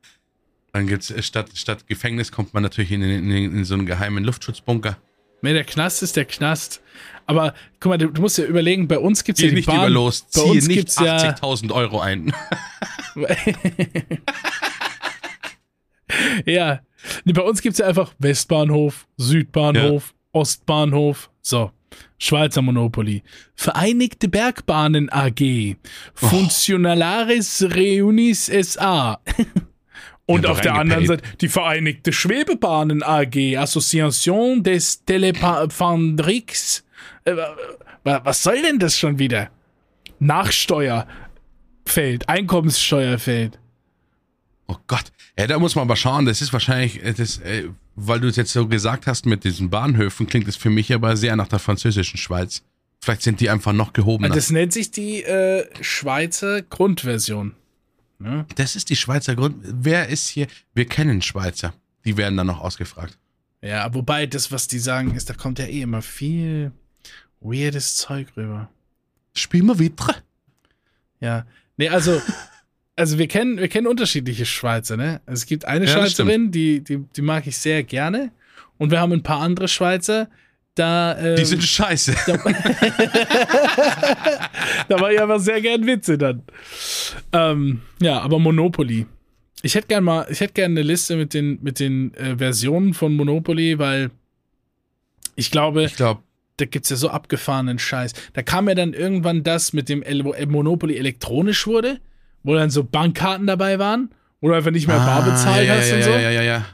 dann gibt's äh, statt, statt Gefängnis kommt man natürlich in, in, in, in so einen geheimen Luftschutzbunker. Nee, der Knast ist der Knast. Aber guck mal, du, du musst ja überlegen, bei uns gibt's ja Zieh die nicht Bahn. über los, bei uns nicht gibt's ja 80.000 Euro ein. ja. Nee, bei uns gibt's ja einfach Westbahnhof, Südbahnhof, Ostbahnhof. So. Schweizer Monopoly. Vereinigte Bergbahnen AG. Oh. Funcionalaris Reunis SA. Und Ja, auf der anderen. Seite die Vereinigte Schwebebahnen AG, Association des Telephandrix. Äh, wa- was soll denn das schon wieder? Nachsteuer fällt, Einkommenssteuer fällt. Oh Gott. Ja, da muss man aber schauen. Das ist wahrscheinlich, äh, das, äh, weil du es jetzt so gesagt hast mit diesen Bahnhöfen, klingt es für mich aber sehr nach der französischen Schweiz. Vielleicht sind die einfach noch gehobener. Das, Das nennt sich die äh, Schweizer Grundversion. Ne? ist die Schweizer Grund. Wer ist hier? Wir kennen Schweizer. Die werden dann noch ausgefragt. Ja, wobei das, was die sagen, ist, da kommt ja eh immer viel weirdes Zeug rüber. Spiel mal wieder. Ja. Nee, also, also wir kennen, wir kennen unterschiedliche Schweizer, ne? Es gibt eine Ja, Schweizerin, die, die, die mag ich sehr gerne. Und wir haben ein paar andere Schweizer, da, ähm, Die sind scheiße. da mache ich aber sehr gern Witze dann. Ähm, ja, aber Monopoly. Ich hätte gern mal, ich hätte gern eine Liste mit den, mit den äh, Versionen von Monopoly, weil ich glaube, Ich glaube, da gibt's ja so abgefahrenen Scheiß. Da kam ja dann irgendwann das mit dem El Monopoly elektronisch wurde, wo dann so Bankkarten dabei waren, wo du einfach nicht mehr bar bezahlt Ah, ja, hast ja, und ja, so. Ja, ja, ja.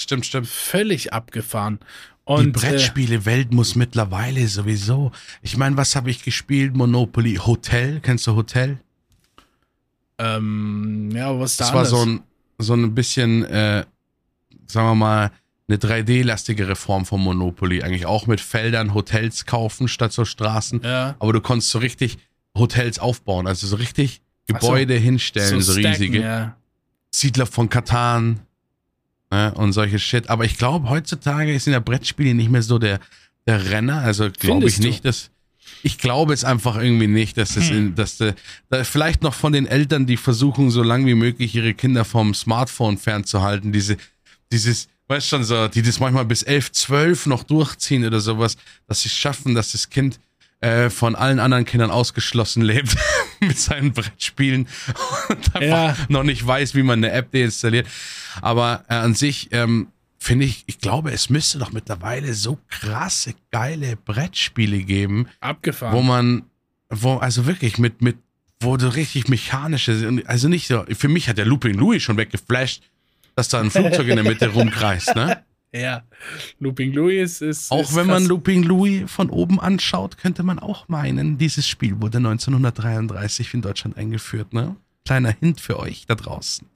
Stimmt, stimmt. Völlig abgefahren. Die Und äh, Brettspielewelt muss mittlerweile sowieso. Ich meine, was habe ich gespielt? Monopoly Hotel. Kennst du Hotel? äh, ähm, ja, was da Das war anders? so ein, so ein bisschen, äh, sagen wir mal, eine 3D-lastigere Form von Monopoly. Eigentlich auch mit Feldern Hotels kaufen statt so Straßen. ja, Aber du konntest so richtig Hotels aufbauen. Also so richtig Ach so. Gebäude hinstellen, so, stacken, riesige. Ja. Siedler von Katan ne, und solche Shit. Aber ich glaube, heutzutage sind ja Brettspiele nicht mehr so der, der Renner. Also glaube ich du? nicht, dass. Ich glaube es einfach irgendwie nicht, dass das, Hm. in, dass de, da vielleicht noch von den Eltern, die versuchen, so lang wie möglich ihre Kinder vom Smartphone fernzuhalten, diese, dieses, weißt schon so, die das manchmal bis 11, 12 noch durchziehen oder sowas, dass sie es schaffen, dass das Kind äh, von allen anderen Kindern ausgeschlossen lebt mit seinen Brettspielen und einfach Ja. noch nicht weiß, wie man eine App deinstalliert. Aber äh, an sich ähm, finde ich, ich glaube, es müsste doch mittlerweile so krasse, geile Brettspiele geben, Abgefahren. wo man, wo, also wirklich mit, mit, wo du richtig mechanische, also nicht so, für mich hat der Looping Louis schon weggeflasht, dass da ein Flugzeug in der Mitte rumkreist, ne? ja. Looping Louis ist. Auch ist wenn man krass. Looping Louis von oben anschaut, könnte man auch meinen, dieses Spiel wurde 1933 in Deutschland eingeführt, ne? Kleiner Hint für euch da draußen.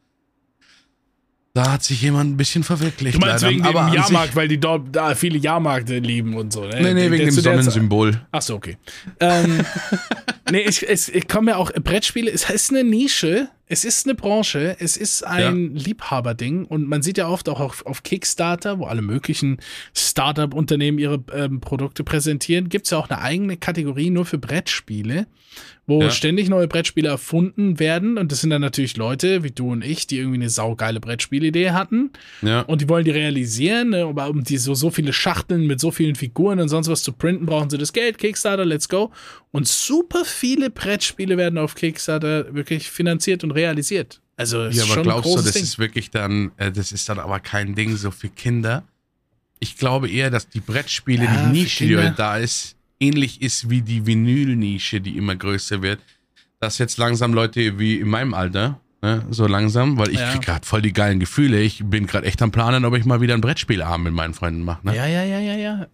Da hat sich jemand ein bisschen verwirklicht. Du meinst leider. wegen dem an Jahrmarkt, weil die dort da viele Jahrmärkte lieben und so, ne? Nee, nee, Der- wegen dem Sonnensymbol. Ach so, okay. Ähm, nee, ich, es, ich komme ja auch, Brettspiele, es ist eine Nische, es ist eine Branche, es ist ein Liebhaberding und man sieht ja oft auch auf, auf Kickstarter, wo alle möglichen Startup-Unternehmen ihre ähm, Produkte präsentieren, gibt es ja auch eine eigene Kategorie nur für Brettspiele, wo Ja. ständig neue Brettspiele erfunden werden. Und das sind dann natürlich Leute wie du und ich, die irgendwie eine saugeile Brettspielidee hatten. Ja. Und die wollen die realisieren, ne? aber um die so, so viele Schachteln mit so vielen Figuren und sonst was zu printen, brauchen sie das Geld, Kickstarter, let's go. Und super viele Brettspiele werden auf Kickstarter wirklich finanziert und realisiert. Also Ja, aber glaubst du, das Ding. ist wirklich dann, äh, das ist dann aber kein Ding so für Kinder? Ich glaube eher, dass die Brettspiele, Ja, die Nische, die heute da ist, ähnlich ist wie die Vinyl-Nische, die immer größer wird. Dass jetzt langsam Leute wie in meinem Alter, ne, so langsam, weil ich Ja. krieg gerade voll die geilen Gefühle. Ich bin gerade echt am Planen, ob ich mal wieder einen Brettspielabend mit meinen Freunden mache. Ne? ja, ja, ja, ja, ja.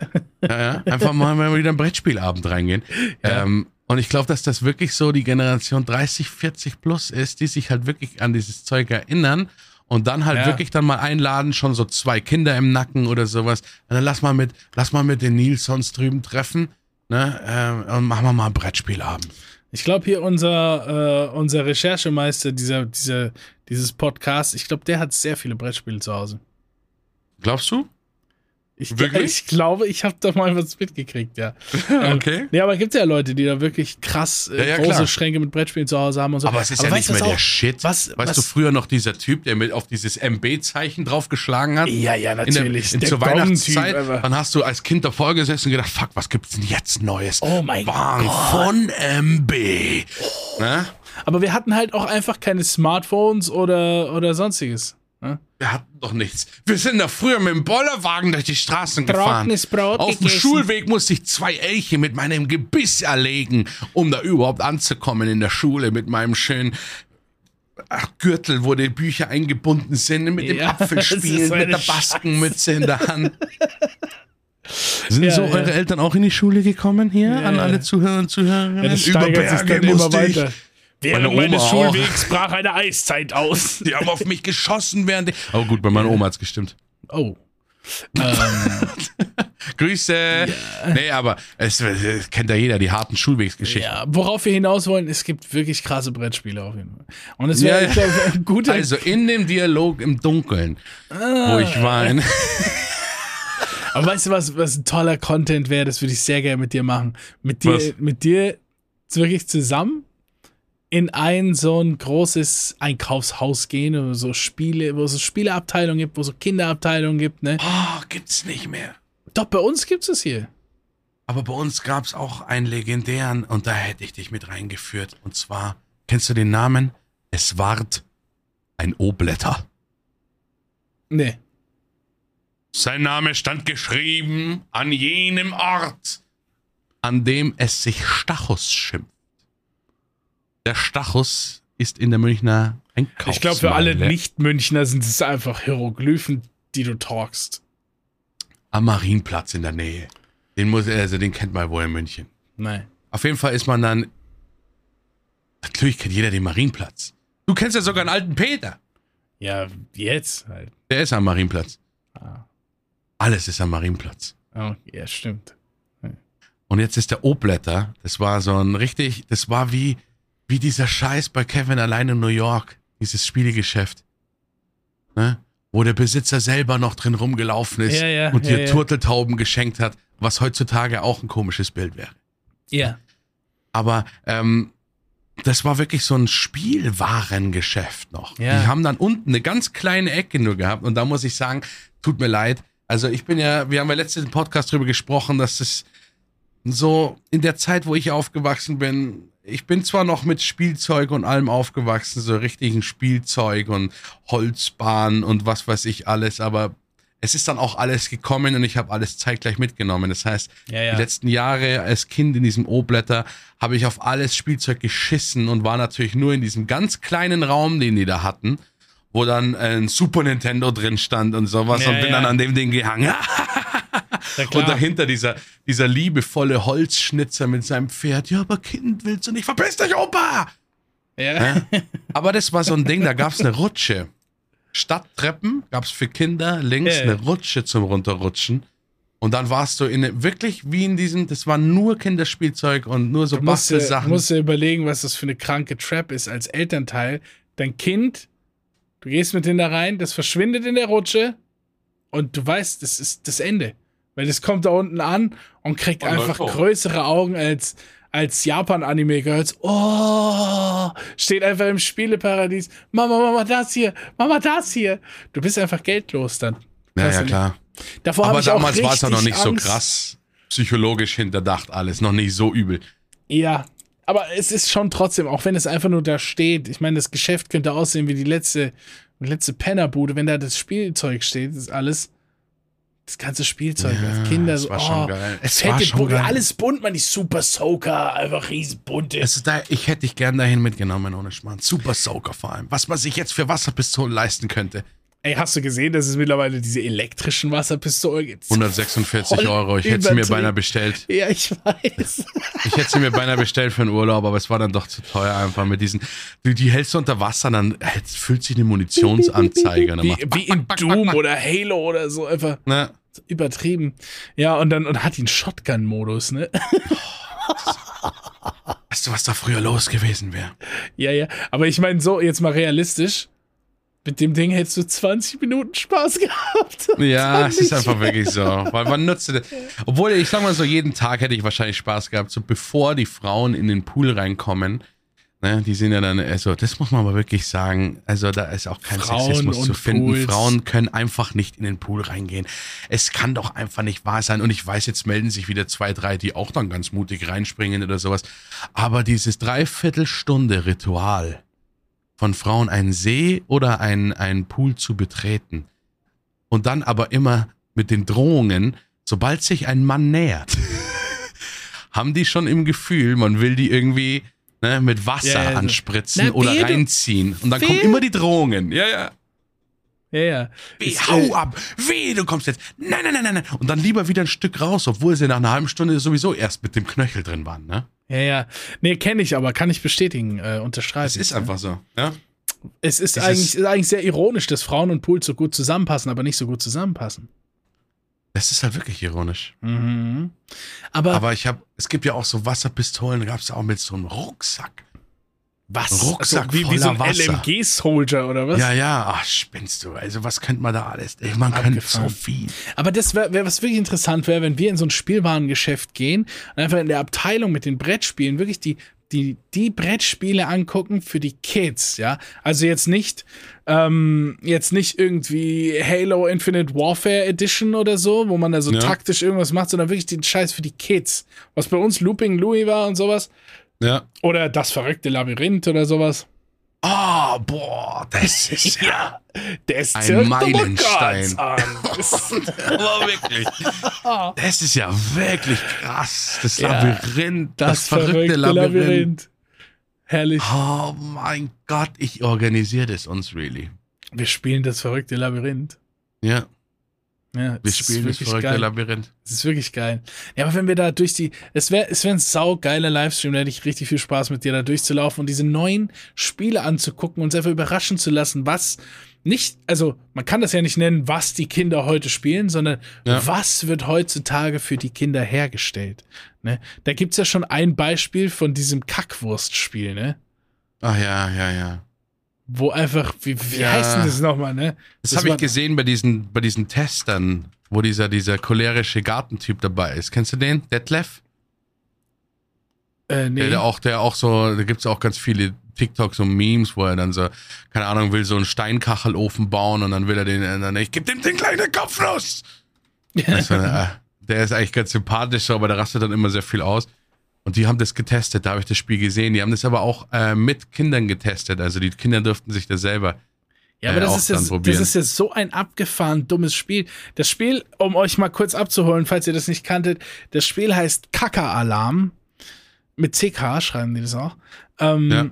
Ja, ja. Einfach mal, mal wieder einen Brettspielabend reingehen. Ja. Ähm, und ich glaube, dass das wirklich so die Generation 30, 40 plus ist, die sich halt wirklich an dieses Zeug erinnern und dann halt Ja. wirklich dann mal einladen, schon so zwei Kinder im Nacken oder sowas. Und dann lass mal mit, lass mal mit den Nilsons drüben treffen, ne, ähm, und machen wir mal einen Brettspielabend. Ich glaube hier unser, äh, unser Recherchemeister dieser, dieser, dieses Podcast, ich glaube, der hat sehr viele Brettspiele zu Hause. Glaubst du? Ich, ich glaube, ich habe da mal was mitgekriegt, ja. Okay. Ja, aber gibt ja Leute, die da wirklich krass äh, Ja, ja, große klar. Schränke mit Brettspielen zu Hause haben und so. Aber es ist ja weißt nicht mehr der Shit. was- weißt was- du, früher noch dieser Typ, der mit auf dieses MB-Zeichen draufgeschlagen hat? Ja, ja, in der, natürlich. in, Der zur Gong-Typ Weihnachtszeit, einfach. dann hast du als Kind davor gesessen und gedacht, fuck, was gibt's denn jetzt Neues? Oh mein Wahn Gott. von MB. Ne? Aber wir hatten halt auch einfach keine Smartphones oder, oder sonstiges. Ne? Wir hatten doch nichts. Wir sind da früher mit dem Bollerwagen durch die Straßen gefahren. Brot Auf dem. Schulweg musste ich zwei Elche mit meinem Gebiss erlegen, um da überhaupt anzukommen in der Schule mit meinem schönen ach, Gürtel, wo die Bücher eingebunden sind, mit dem Ja, Apfel das ist spielen, so mit der Baskenmütze in der Hand. Sind Ja, so ja. eure Eltern auch in die Schule gekommen hier? Ja, an alle Zuhörer und Zuhörerinnen? Ja, das Über steigert sich Berge dann immer musste ich. Während Meine Oma meines auch. Schulwegs brach eine Eiszeit aus. Die haben auf mich geschossen während Aber gut, bei meiner Oma hat's gestimmt. Oh. ähm, Grüße. Nee, aber es, es kennt ja jeder, die harten Schulwegsgeschichten. ja, worauf wir hinaus wollen, es gibt wirklich krasse Brettspiele auf jeden Fall. Und es Ja, wäre ja. ein guter. Also in dem Dialog im Dunkeln, wo ich. In, Aber weißt du, was, was ein toller Content wäre? Das würde ich sehr gerne mit dir machen. Mit dir, Was? mit dir wirklich zusammen in ein so ein großes Einkaufshaus gehen, wo so Spiele, wo es so Spieleabteilungen gibt, wo es so Kinderabteilungen gibt, ne? oh, gibt's nicht mehr. Doch, bei uns gibt es hier. Aber bei uns gab's auch einen legendären und da hätte ich dich mit reingeführt. Und zwar, kennst du den Namen? Es ward ein O-Blätter. Nee. Sein Name stand geschrieben an jenem Ort, an dem es sich Stachus schimpft. Der Stachus ist in der Münchner Einkaufsmeile. Ich glaube, für alle Nicht-Münchner sind es einfach Hieroglyphen, die du talkst. Am Marienplatz in der Nähe. Den muss, also den kennt man wohl in München. Nein. Auf jeden Fall ist man dann. Natürlich kennt jeder den Marienplatz. Du kennst ja sogar einen alten Peter. Ja, jetzt halt. Der ist am Marienplatz. Ah. Alles ist am Marienplatz. Oh, ja, stimmt. Und jetzt ist der O-Blätter. Das war so ein richtig, das war wie, wie dieser Scheiß bei Kevin allein in New York. Dieses Spielegeschäft. Ne? Wo der Besitzer selber noch drin rumgelaufen ist Ja, ja, und ja, dir. Turteltauben geschenkt hat, was heutzutage auch ein komisches Bild wäre. Ja. Aber ähm, das war wirklich so ein Spielwarengeschäft noch. Ja. Die haben dann unten eine ganz kleine Ecke nur gehabt und da muss ich sagen, tut mir leid. Also ich bin ja, wir haben ja letztens im Podcast drüber gesprochen, dass es so in der Zeit, wo ich aufgewachsen bin, ich bin zwar noch mit Spielzeug und allem aufgewachsen, so richtigen Spielzeug und Holzbahn und was weiß ich alles, aber es ist dann auch alles gekommen und ich habe alles zeitgleich mitgenommen. Das heißt, Ja, ja. die letzten Jahre als Kind in diesem O-Blätter habe ich auf alles Spielzeug geschissen und war natürlich nur in diesem ganz kleinen Raum, den die da hatten, wo dann ein Super Nintendo drin stand und sowas Ja, und bin dann an dem Ding gehangen. Und dahinter dieser, dieser liebevolle Holzschnitzer mit seinem Pferd. Ja, aber Kind, willst du nicht? Verpiss dich, Opa! ja. Aber das war so ein Ding, da gab's eine Rutsche. Statt Treppen gab's für Kinder links Ja. eine Rutsche zum Runterrutschen. Und dann warst du in wirklich wie in diesem, das war nur Kinderspielzeug und nur so Du Bastelsachen. musst dir überlegen, was das für eine kranke Trap ist als Elternteil. Dein Kind, du gehst mit denen da rein, das verschwindet in der Rutsche und du weißt, das ist das Ende. Weil das kommt da unten an und kriegt Und einfach größere Augen als, als Japan-Anime gehört, oh, steht einfach im Spieleparadies, Mama, Mama, das hier, Mama, das hier. Du bist einfach geldlos dann. Ja, ja, klar. Davor Aber damals war es ja noch nicht richtig so Angst. krass psychologisch hinterdacht alles, noch nicht so übel. Ja, aber es ist schon trotzdem, auch wenn es einfach nur da steht, ich meine, das Geschäft könnte aussehen wie die letzte, letzte Pennerbude, wenn da das Spielzeug steht, ist alles, das ganze Spielzeug, Ja, als Kinder so, war schon oh, geil. Es war fette schon geil. alles bunt, man, die Super Soaker, einfach riesenbunte. Es ist da, ich hätte dich gern dahin mitgenommen, ohne Schmarrn. Super Soaker vor allem. Was man sich jetzt für Wasserpistolen leisten könnte. Ey, hast du gesehen, dass es mittlerweile diese elektrischen Wasserpistolen gibt? 146 Voll Euro. Ich hätte sie mir beinahe bestellt. Ja, ich weiß. Ich hätte sie mir beinahe bestellt für einen Urlaub, aber es war dann doch zu teuer einfach mit diesen. Die, die hältst du unter Wasser, dann füllt sich eine Munitionsanzeige. Dann Wie, wie in Doom oder Halo oder so, einfach ne? übertrieben. Ja, und dann und hat die einen Shotgun-Modus, ne? Weißt du, was da früher los gewesen wäre? Ja, ja. Aber ich meine, so, jetzt mal realistisch. Mit dem Ding hättest du 20 Minuten Spaß gehabt. Ja, es ist einfach mehr. wirklich so. Weil man nutzt das. Obwohl, ich sag mal so, jeden Tag hätte ich wahrscheinlich Spaß gehabt, so bevor die Frauen in den Pool reinkommen. Ne, die sind ja dann, also das muss man aber wirklich sagen, also da ist auch kein Frauen Sexismus zu finden. Pools. Frauen können einfach nicht in den Pool reingehen. Es kann doch einfach nicht wahr sein. Und ich weiß, jetzt melden sich wieder zwei, drei, die auch dann ganz mutig reinspringen oder sowas. Aber dieses Dreiviertelstunde Ritual von Frauen einen See oder einen, einen Pool zu betreten und dann aber immer mit den Drohungen, sobald sich ein Mann nähert, haben die schon im Gefühl, man will die irgendwie ne, mit Wasser Ja, ja, anspritzen Na, oder wehe, du- reinziehen. Und dann wehe. kommen immer die Drohungen. Ja, ja. Ja, ja. Weh, Es, hau äh, ab. Weh, du kommst jetzt. Nein, nein, nein, nein, nein. Und dann lieber wieder ein Stück raus, obwohl sie nach einer halben Stunde sowieso erst mit dem Knöchel drin waren. Ne? Ja, ja. Nee, kenne ich aber, kann ich bestätigen, äh, unterschreiben. Es ist einfach so. Ja? Es ist es eigentlich, ist eigentlich sehr ironisch, dass Frauen und Pool so gut zusammenpassen, aber nicht so gut zusammenpassen. Das ist halt wirklich ironisch. Mhm. Aber, Aber ich habe, es gibt ja auch so Wasserpistolen, gab es auch mit so einem Rucksack. Was? Rucksack Also, wie, wie so ein voller. LMG-Soldier oder was? Ja, ja, ach, spinnst du. Also, was könnte man da alles? Ey, man könnte so viel. Aber das wäre, wär, was wirklich interessant wäre, wenn wir in so ein Spielwarengeschäft gehen und einfach in der Abteilung mit den Brettspielen wirklich die, die, die Brettspiele angucken für die Kids, ja. Also jetzt nicht, ähm, jetzt nicht irgendwie Halo Infinite Warfare Edition oder so, wo man da so Ja. taktisch irgendwas macht, sondern wirklich den Scheiß für die Kids. Was bei uns Looping Louis war und sowas. Ja. Oder das verrückte Labyrinth oder sowas. Oh, boah, das ist ja. Das Ein zirkt Meilenstein. aber. Aber wirklich. Das ist ja wirklich krass. Das Ja, Labyrinth, das, Das, verrückte Labyrinth. Herrlich. Oh mein Gott, ich organisiere das uns really. Wir spielen das verrückte Labyrinth. Ja, Ja, wir spielen das verrückte geil. Labyrinth. Es ist wirklich geil. Ja, aber wenn wir da durch die, es wäre es wär ein saugeiler Livestream, da hätte ich richtig viel Spaß mit dir da durchzulaufen und diese neuen Spiele anzugucken und uns einfach überraschen zu lassen, was nicht, also man kann das ja nicht nennen, was die Kinder heute spielen, sondern Ja. was wird heutzutage für die Kinder hergestellt. Ne? Da gibt's ja schon ein Beispiel von diesem Kackwurstspiel, ne? Ach ja, ja, ja. Wo einfach, wie, wie Ja. heißt denn das nochmal, ne? Das, Das habe ich gesehen bei diesen, bei diesen Testern, wo dieser, dieser cholerische Gartentyp dabei ist. Kennst du den? Detlef? Äh, nee. Der, der auch, der auch so, da gibt's auch ganz viele TikToks und Memes, wo er dann so, keine Ahnung, will so einen Steinkachelofen bauen und dann will er den, dann, ich geb dem den kleinen Kopfnuss. Das war, äh, der ist eigentlich ganz sympathisch, aber der rastet dann immer sehr viel aus. Und die haben das getestet, da habe ich das Spiel gesehen. Die haben das aber auch äh, mit Kindern getestet. Also die Kinder durften sich das selber. Ja, aber äh, das, ist ja, dann das ist ja so ein abgefahren dummes Spiel. Das Spiel, um euch mal kurz abzuholen, falls ihr das nicht kanntet, das Spiel heißt Kaka-Alarm. Mit CK schreiben die das auch. Ähm, Ja.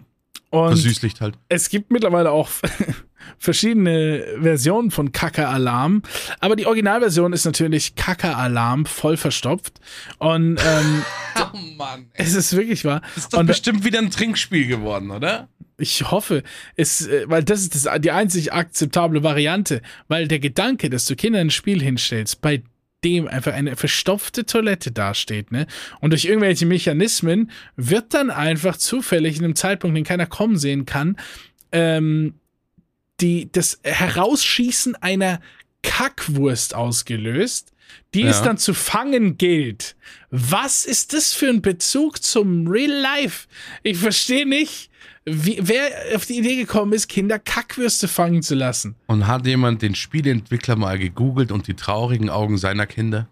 Und Versüßlicht halt. es gibt mittlerweile auch verschiedene Versionen von Kaka-Alarm. Aber die Originalversion ist natürlich Kaka-Alarm voll verstopft. Und ähm, Oh Mann. es ist wirklich wahr. ist doch Und bestimmt wieder ein Trinkspiel geworden, oder? Ich hoffe, es, äh, weil das ist das, die einzig akzeptable Variante, weil der Gedanke, dass du Kindern ein Spiel hinstellst, bei dem einfach eine verstopfte Toilette dasteht, ne? Und durch irgendwelche Mechanismen wird dann einfach zufällig in einem Zeitpunkt, den keiner kommen sehen kann, ähm, die, das Herausschießen einer Kackwurst ausgelöst, die Ja. es dann zu fangen gilt. Was ist das für ein Bezug zum Real Life? Ich verstehe nicht, wie, wer auf die Idee gekommen ist, Kinder Kackwürste fangen zu lassen. Und hat jemand den Spieleentwickler mal gegoogelt und die traurigen Augen seiner Kinder?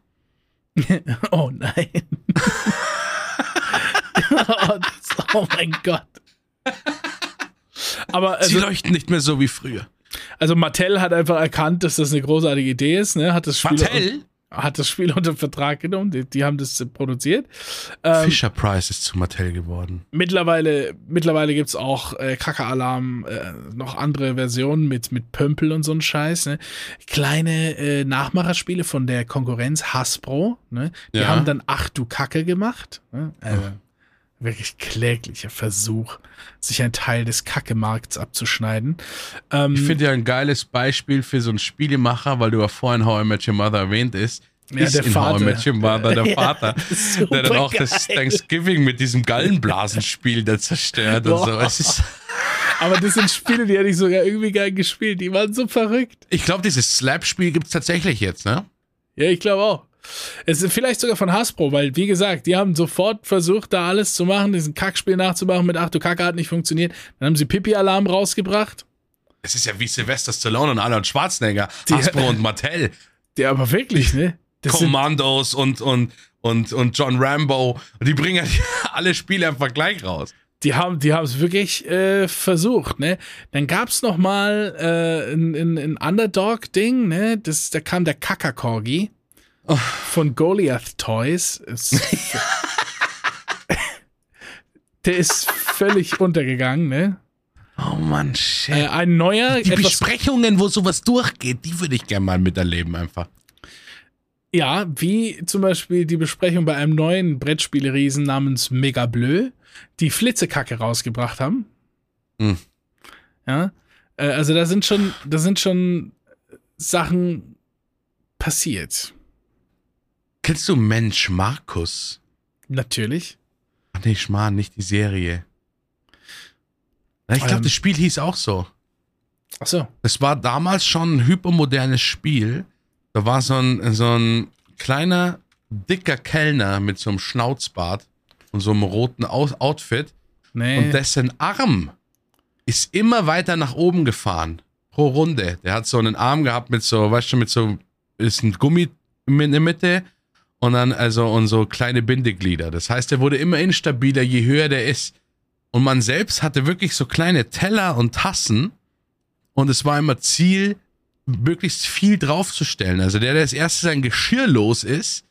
Oh nein. oh, das, oh mein Gott. Aber Sie also, leuchten nicht mehr so wie früher. also Mattel hat einfach erkannt, dass das eine großartige Idee ist, ne? Hat das Spiel, Mattel? hat das Spiel unter Vertrag genommen, die, die haben das produziert. Ähm, Fisher Price ist zu Mattel geworden. mittlerweile mittlerweile gibt es auch äh, Kacke-Alarm, äh, noch andere Versionen mit, mit Pömpel und so ein Scheiß. Ne? Kleine äh, Nachmacherspiele von der Konkurrenz Hasbro. Ne? Die Ja. haben dann Ach du Kacke gemacht. Ne? Also, wirklich kläglicher Versuch, sich ein Teil des Kacke-Markts abzuschneiden. Ähm, Ich finde ja ein geiles Beispiel für so einen Spielemacher, weil du ja vorhin How I Met Your Mother erwähnt ist. Ja, ist der in How I Vater. Met Your Mother der Ja, Vater, das der dann auch das supergeil. Thanksgiving mit diesem Gallenblasenspiel da zerstört und so. Es ist, aber das sind Spiele, die hätte ich sogar irgendwie geil gespielt. Die waren so verrückt. ich glaube, dieses Slap-Spiel gibt es tatsächlich jetzt, ne? Ja, ich glaube auch. Es ist vielleicht sogar von Hasbro, weil, wie gesagt, die haben sofort versucht, da alles zu machen, diesen Kackspiel nachzumachen mit Ach du Kacke hat nicht funktioniert. Dann haben sie Pipi-Alarm rausgebracht, Es ist ja wie Sylvester Stallone und Arnold Schwarzenegger, Die- Hasbro und Mattel, der aber wirklich, ne? Das Commandos und, und, und, und John Rambo. Die bringen ja alle Spiele einfach gleich raus. die haben die haben es wirklich äh, versucht, ne? Dann gab's noch mal äh, ein, ein, ein Underdog-Ding, ne? Das, da kam der Von Goliath Toys. Der ist völlig untergegangen, ne? Oh Mann, shit. Äh, ein neuer, die Besprechungen, wo sowas durchgeht, die würde ich gerne mal miterleben einfach. Ja, wie zum Beispiel die Besprechung bei einem neuen Brettspielriesen namens Mega Bleu, die Flitzekacke rausgebracht haben. Hm. Ja, äh, also da sind schon, da sind schon Sachen passiert. Kennst du Mensch Markus? Natürlich. Ach nee, Schmarrn, nicht die Serie. Na, Ich glaube, Ähm. das Spiel hieß auch so. Ach so. Es war damals schon ein hypermodernes Spiel. Da war so ein, so ein kleiner, dicker Kellner mit so einem Schnauzbart und so einem roten Outfit. Nee. Und dessen Arm ist immer weiter nach oben gefahren. Pro Runde. Der hat so einen Arm gehabt mit so, weißt du, mit so, ist ein Gummi in der Mitte und dann also und so kleine Bindeglieder. Das heißt, der wurde immer instabiler, je höher der ist. Und man selbst hatte wirklich so kleine Teller und Tassen und es war immer Ziel, möglichst viel draufzustellen. Also der, der als erstes sein Geschirr los ist,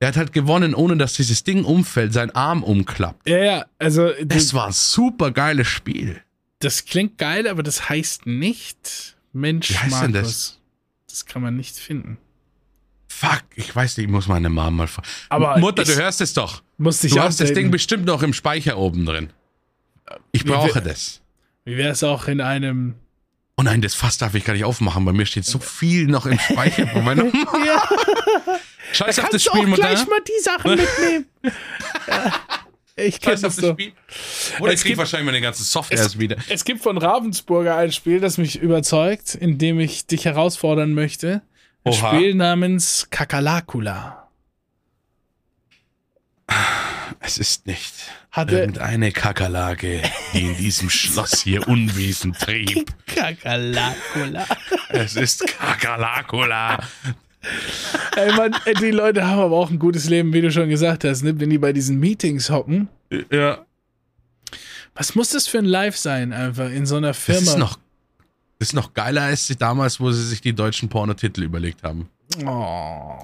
der hat halt gewonnen, ohne dass dieses Ding umfällt, sein Arm umklappt. ja, ja, also Das das, war ein super geiles Spiel. das klingt geil, aber das heißt nicht Mensch Wie heißt denn Markus. Das kann man nicht finden. Fuck, ich weiß nicht, ich muss meine Mama mal fragen. Aber Mutter, du ich- hörst es doch. Musste ich Du hast das. Ding bestimmt noch im Speicher oben drin. Ich Wie brauche wir- das. Wie wäre es auch in einem Oh nein, das Fass darf ich gar nicht aufmachen. Bei mir steht so viel noch im Speicher von meiner Mama. Ja, Scheiß auf kannst das Spiel, auch Mutter. gleich mal die Sachen mitnehmen. ich kenne auf das das so. Spiel. Oder Es ich krieg gibt- wahrscheinlich meine ganzen Softwares wieder. Es gibt von Ravensburger ein Spiel, das mich überzeugt, in dem ich dich herausfordern möchte. Ein Oha. Spiel namens Kakalakula. Es ist nicht Hatte irgendeine Kakerlake, die in diesem Schloss hier Unwesen trieb. Kakalakula. Es ist Kakerlakula. Ey, Mann, ey, die Leute haben aber auch ein gutes Leben, wie du schon gesagt hast, ne? wenn die bei diesen Meetings hocken. Ja. Was muss das für ein Live sein, einfach in so einer Das Firma? ist noch, das ist noch geiler als sie damals, wo sie sich die deutschen Pornotitel überlegt haben. Oh.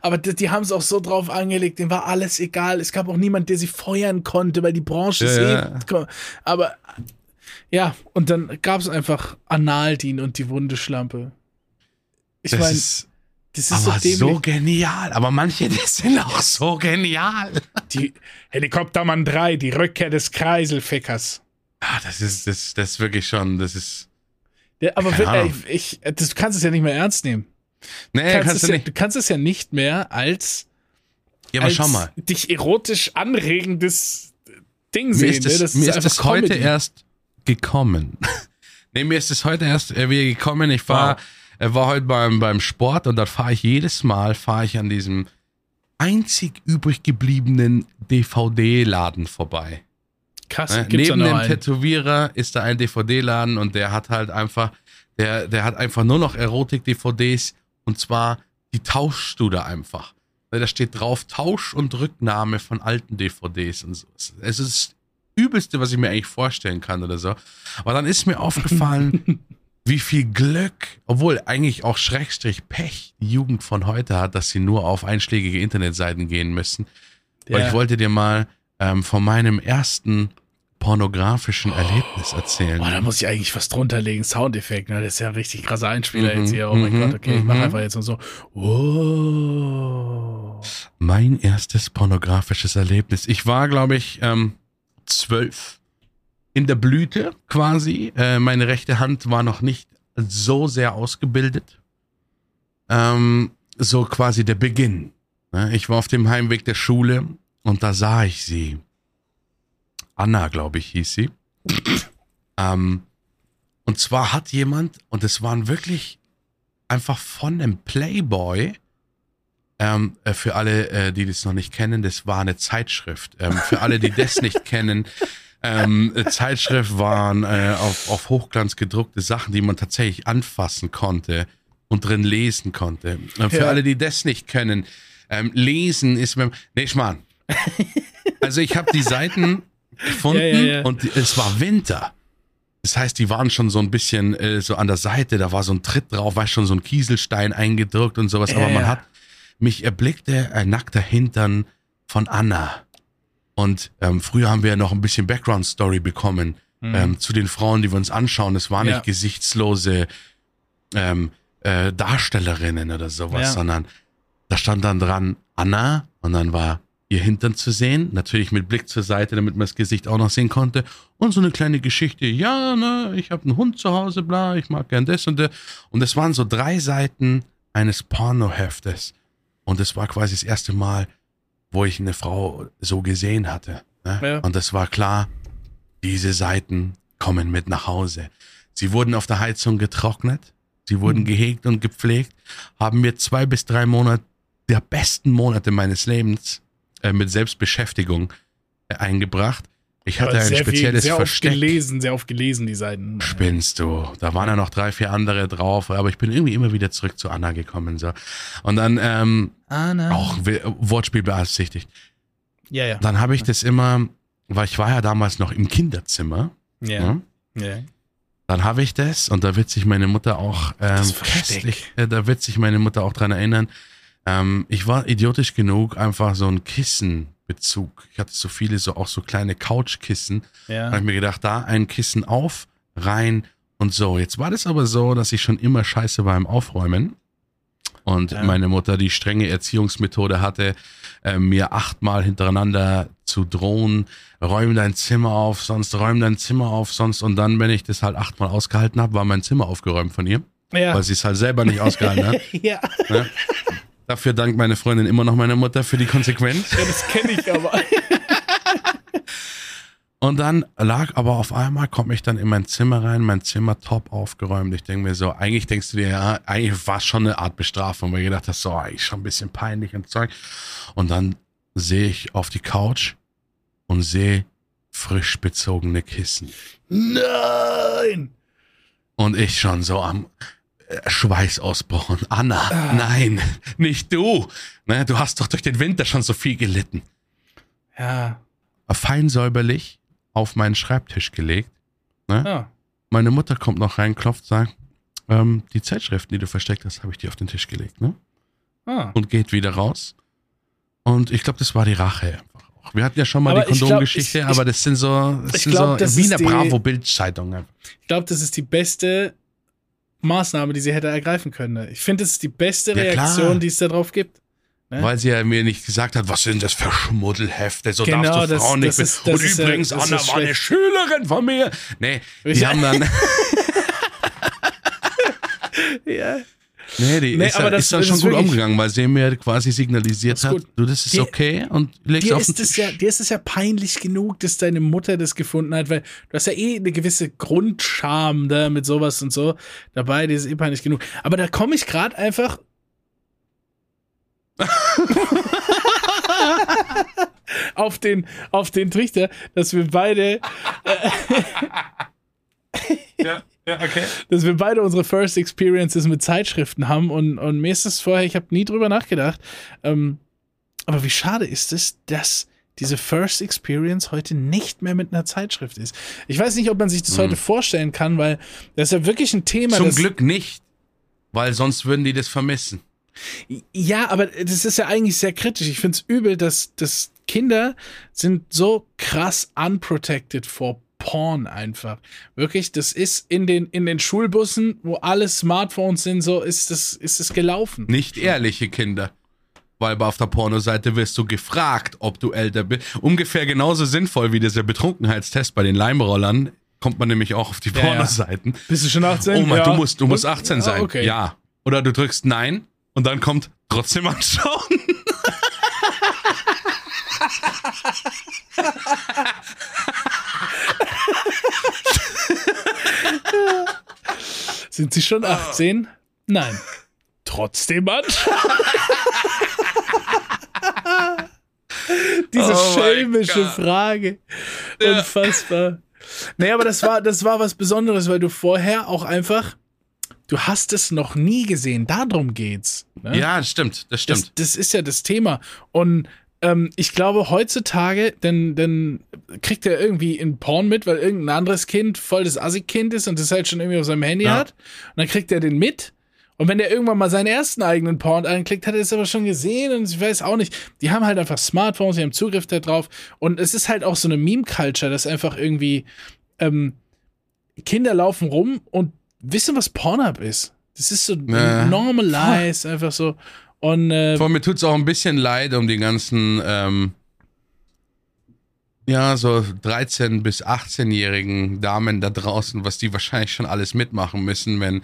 Aber die, die haben es auch so drauf angelegt, denen war alles egal. Es gab auch niemand, der sie feuern konnte, weil die Branche Ja, ist eh. Aber ja, und dann gab es einfach Analdin und die Wundeschlampe. Ich Das meine, das ist so so genial. Aber manche, die sind auch so genial. die Helikoptermann 3, die Rückkehr des Kreiselfickers. Ah, das ist, das, das ist wirklich schon, das ist. Der, aber Ahnung. ey, ich, das, du kannst es ja nicht mehr ernst nehmen. Nee, Du kannst, kannst es du ja, nicht. du kannst es ja nicht mehr als, Ja, aber als schau mal. dich erotisch anregendes Ding Mir sehen. ist das, ne? mir ist einfach das heute Comedy. erst gekommen. nee, mir ist das heute erst äh, wieder gekommen. Ich war Wow. er war heute beim, beim Sport und dann fahre ich jedes Mal, fahre ich an diesem einzig übrig gebliebenen DVD-Laden vorbei. Krass, Ne? Neben dem einen? Tätowierer ist da ein DVD-Laden und der hat halt einfach, der, der hat einfach nur noch Erotik-DVDs und zwar die tauschst du da einfach. Weil Da steht drauf Tausch und Rücknahme von alten DVDs und so. Es ist das Übelste, was ich mir eigentlich vorstellen kann oder so. Aber dann ist mir aufgefallen, wie viel Glück, obwohl eigentlich auch Schrägstrich Pech die Jugend von heute hat, dass sie nur auf einschlägige Internetseiten gehen müssen. Weil Ja. ich wollte dir mal ähm, von meinem ersten pornografischen Erlebnis erzählen. Boah, da muss ich eigentlich was drunter legen. Soundeffekt, ne? Das ist ja ein richtig krasser Einspieler Mhm, jetzt hier. Oh mein mhm, Gott, okay, ich mach mhm. einfach jetzt mal so. Oh. Mein erstes pornografisches Erlebnis. Ich war, glaube ich, ähm, zwölf. In der Blüte quasi. Äh, meine rechte Hand war noch nicht so sehr ausgebildet. Ähm, so quasi der Beginn. Ne? Ich war auf dem Heimweg der Schule und da sah ich sie. Anna, glaube ich, hieß sie. ähm, und zwar hat jemand, und es waren wirklich einfach von einem Playboy, ähm, äh, für alle, äh, die das noch nicht kennen, das war eine Zeitschrift. Ähm, für alle, die das nicht kennen, ähm, äh, Zeitschrift waren äh, auf, auf Hochglanz gedruckte Sachen, die man tatsächlich anfassen konnte und drin lesen konnte. Für Ja. alle, die das nicht können, ähm, lesen ist mir. Nee, Schmarrn. Also ich habe die Seiten gefunden Ja, ja, ja. und es war Winter. Das heißt, die waren schon so ein bisschen äh, so an der Seite, da war so ein Tritt drauf, war schon so ein Kieselstein eingedrückt und sowas, aber man hat mich erblickte ein nackter Hintern von Anna. Und ähm, früher haben wir ja noch ein bisschen Background-Story bekommen ähm, zu den Frauen, die wir uns anschauen. Es waren Mhm. Nicht gesichtslose ähm, äh, Darstellerinnen oder sowas, sondern da stand dann dran Anna und dann war ihr Hintern zu sehen, natürlich mit Blick zur Seite, damit man das Gesicht auch noch sehen konnte und so eine kleine Geschichte, ja, ne, ich habe einen Hund zu Hause, bla, ich mag gern das und das und es waren so drei Seiten eines Pornoheftes und es war quasi das erste Mal, wo ich eine Frau so gesehen hatte ne? Ja. und es war klar, diese Seiten kommen mit nach Hause. Sie wurden auf der Heizung getrocknet, sie wurden gehegt und gepflegt, haben mir zwei bis drei Monate der besten Monate meines Lebens äh, mit Selbstbeschäftigung äh, eingebracht. Ich hatte ein sehr spezielles viel, sehr oft Versteck. gelesen, sehr oft gelesen, die Seiten. Spinnst du? Da waren ja noch drei, vier andere drauf, aber ich bin irgendwie immer wieder zurück zu Anna gekommen. So. Und dann ähm, Anna. auch Wortspiel beabsichtigt. Ja, ja. Dann habe ich das immer, weil ich war ja damals noch im Kinderzimmer. Ja. ne? ja. Dann habe ich das und da wird sich meine Mutter auch ähm, Das Versteck. köstlich, äh, da wird sich meine Mutter auch dran erinnern. Ähm, ich war idiotisch genug, einfach so ein Kissenbezug. Ich hatte so viele, so auch so kleine Couchkissen. Da Ja. habe ich mir gedacht, da ein Kissen auf, rein und so. Jetzt war das aber so, dass ich schon immer scheiße war im Aufräumen. Und Ja. meine Mutter die strenge Erziehungsmethode hatte, äh, mir achtmal hintereinander zu drohen, räum dein Zimmer auf, sonst räum dein Zimmer auf, sonst. Und dann, wenn ich das halt achtmal ausgehalten habe, war mein Zimmer aufgeräumt von ihr, Ja. weil sie es halt selber nicht ausgehalten hat. ja. Dafür dankt meine Freundin immer noch meiner Mutter für die Konsequenz. ja, das kenne ich aber. Und dann lag aber auf einmal, komme ich dann in mein Zimmer rein, mein Zimmer top aufgeräumt. Ich denke mir so, eigentlich denkst du dir, ja, eigentlich war es schon eine Art Bestrafung, weil ich gedacht hast, so, eigentlich schon ein bisschen peinlich und Zeug. Und dann sehe ich auf die Couch und sehe frisch bezogene Kissen. Nein! Und ich schon so am Schweißausbruch. Und Anna, nein, nicht du. Ne, du hast doch durch den Winter schon so viel gelitten. Ja. Fein säuberlich auf meinen Schreibtisch gelegt. Ne? Ja. Meine Mutter kommt noch rein, klopft, sagt, ähm, die Zeitschriften, die du versteckt hast, habe ich dir auf den Tisch gelegt, ne? Ah. Und geht wieder raus. Und ich glaube, das war die Rache einfach auch. Wir hatten ja schon mal Aber die Kondomgeschichte, ich- ich- aber das sind so, das sind glaub, so das wie ist eine die- Bravo-Bildzeitung. einfach. Ich glaube, das ist die beste Maßnahme, die sie hätte ergreifen können. Ich finde, das ist die beste Ja, klar. Reaktion, die es da drauf gibt. Ne? Weil sie ja mir nicht gesagt hat, was sind das für Schmuddelhefte, so Genau, darfst du das- Frauen das nicht ist- Und ja- übrigens, ist Anna war eine. Schülerin von mir. Nee, die Ja. haben dann, Ja. Nee, die Nee, ist, aber aber das- ist dann das schon ist gut wirklich- umgegangen, weil sie mir quasi signalisiert hat, gut. du, das ist Dir- okay und legst dir auf den ist, es Tisch. ja, dir ist es ja peinlich genug, dass deine Mutter das gefunden hat, weil du hast ja eh eine gewisse Grundscham da mit sowas und so dabei, die ist eh peinlich genug. Aber da komme ich gerade einfach. auf den auf den Trichter, dass wir beide ja, ja, okay. dass wir beide unsere First Experiences mit Zeitschriften haben und, und mir ist das vorher, ich habe nie drüber nachgedacht. Ähm, aber wie schade ist es, dass diese First Experience heute nicht mehr mit einer Zeitschrift ist. Ich weiß nicht, ob man sich das heute vorstellen kann, weil das ist ja wirklich ein Thema. Zum Glück nicht, weil sonst würden die das vermissen. Ja, aber das ist ja eigentlich sehr kritisch. Ich finde es übel, dass, dass Kinder sind so krass unprotected vor Porn einfach. Wirklich, das ist in den, in den Schulbussen, wo alle Smartphones sind, so ist es ist es gelaufen. Nicht ehrliche Kinder. Weil auf der Pornoseite wirst du gefragt, ob du älter bist. Ungefähr genauso sinnvoll wie dieser Betrunkenheitstest bei den Leimrollern kommt man nämlich auch auf die ja. Pornoseiten. Bist du schon 18? Oh Mann, Ja. du musst, du musst Und- 18 ja, sein. okay. Ja. Oder du drückst Nein und dann kommt trotzdem anschauen. Sind sie schon 18? Nein. Trotzdem anschauen. Diese Oh schelmische. Frage. Unfassbar. Nee, aber das war, das war was Besonderes, weil du vorher auch einfach, du hast es noch nie gesehen. Darum geht's. Ne? Ja, das stimmt, das Das, stimmt. das ist ja das Thema. Und ähm, ich glaube, heutzutage, denn, denn kriegt er irgendwie in Porn mit, weil irgendein anderes Kind voll das Assi-Kind ist und das halt schon irgendwie auf seinem Handy Ja. hat. Und dann kriegt er den mit. Und wenn der irgendwann mal seinen ersten eigenen Porn anklickt, hat er es aber schon gesehen und ich weiß auch nicht. Die haben halt einfach Smartphones, die haben Zugriff darauf. Und es ist halt auch so eine Meme-Culture, dass einfach irgendwie ähm, Kinder laufen rum und wissen, was Pornhub ist. Das ist so Äh. normalized, einfach so. Und äh, Vor mir tut's auch ein bisschen leid um die ganzen, ähm, ja, so 13- bis 18-jährigen Damen da draußen, was die wahrscheinlich schon alles mitmachen müssen, wenn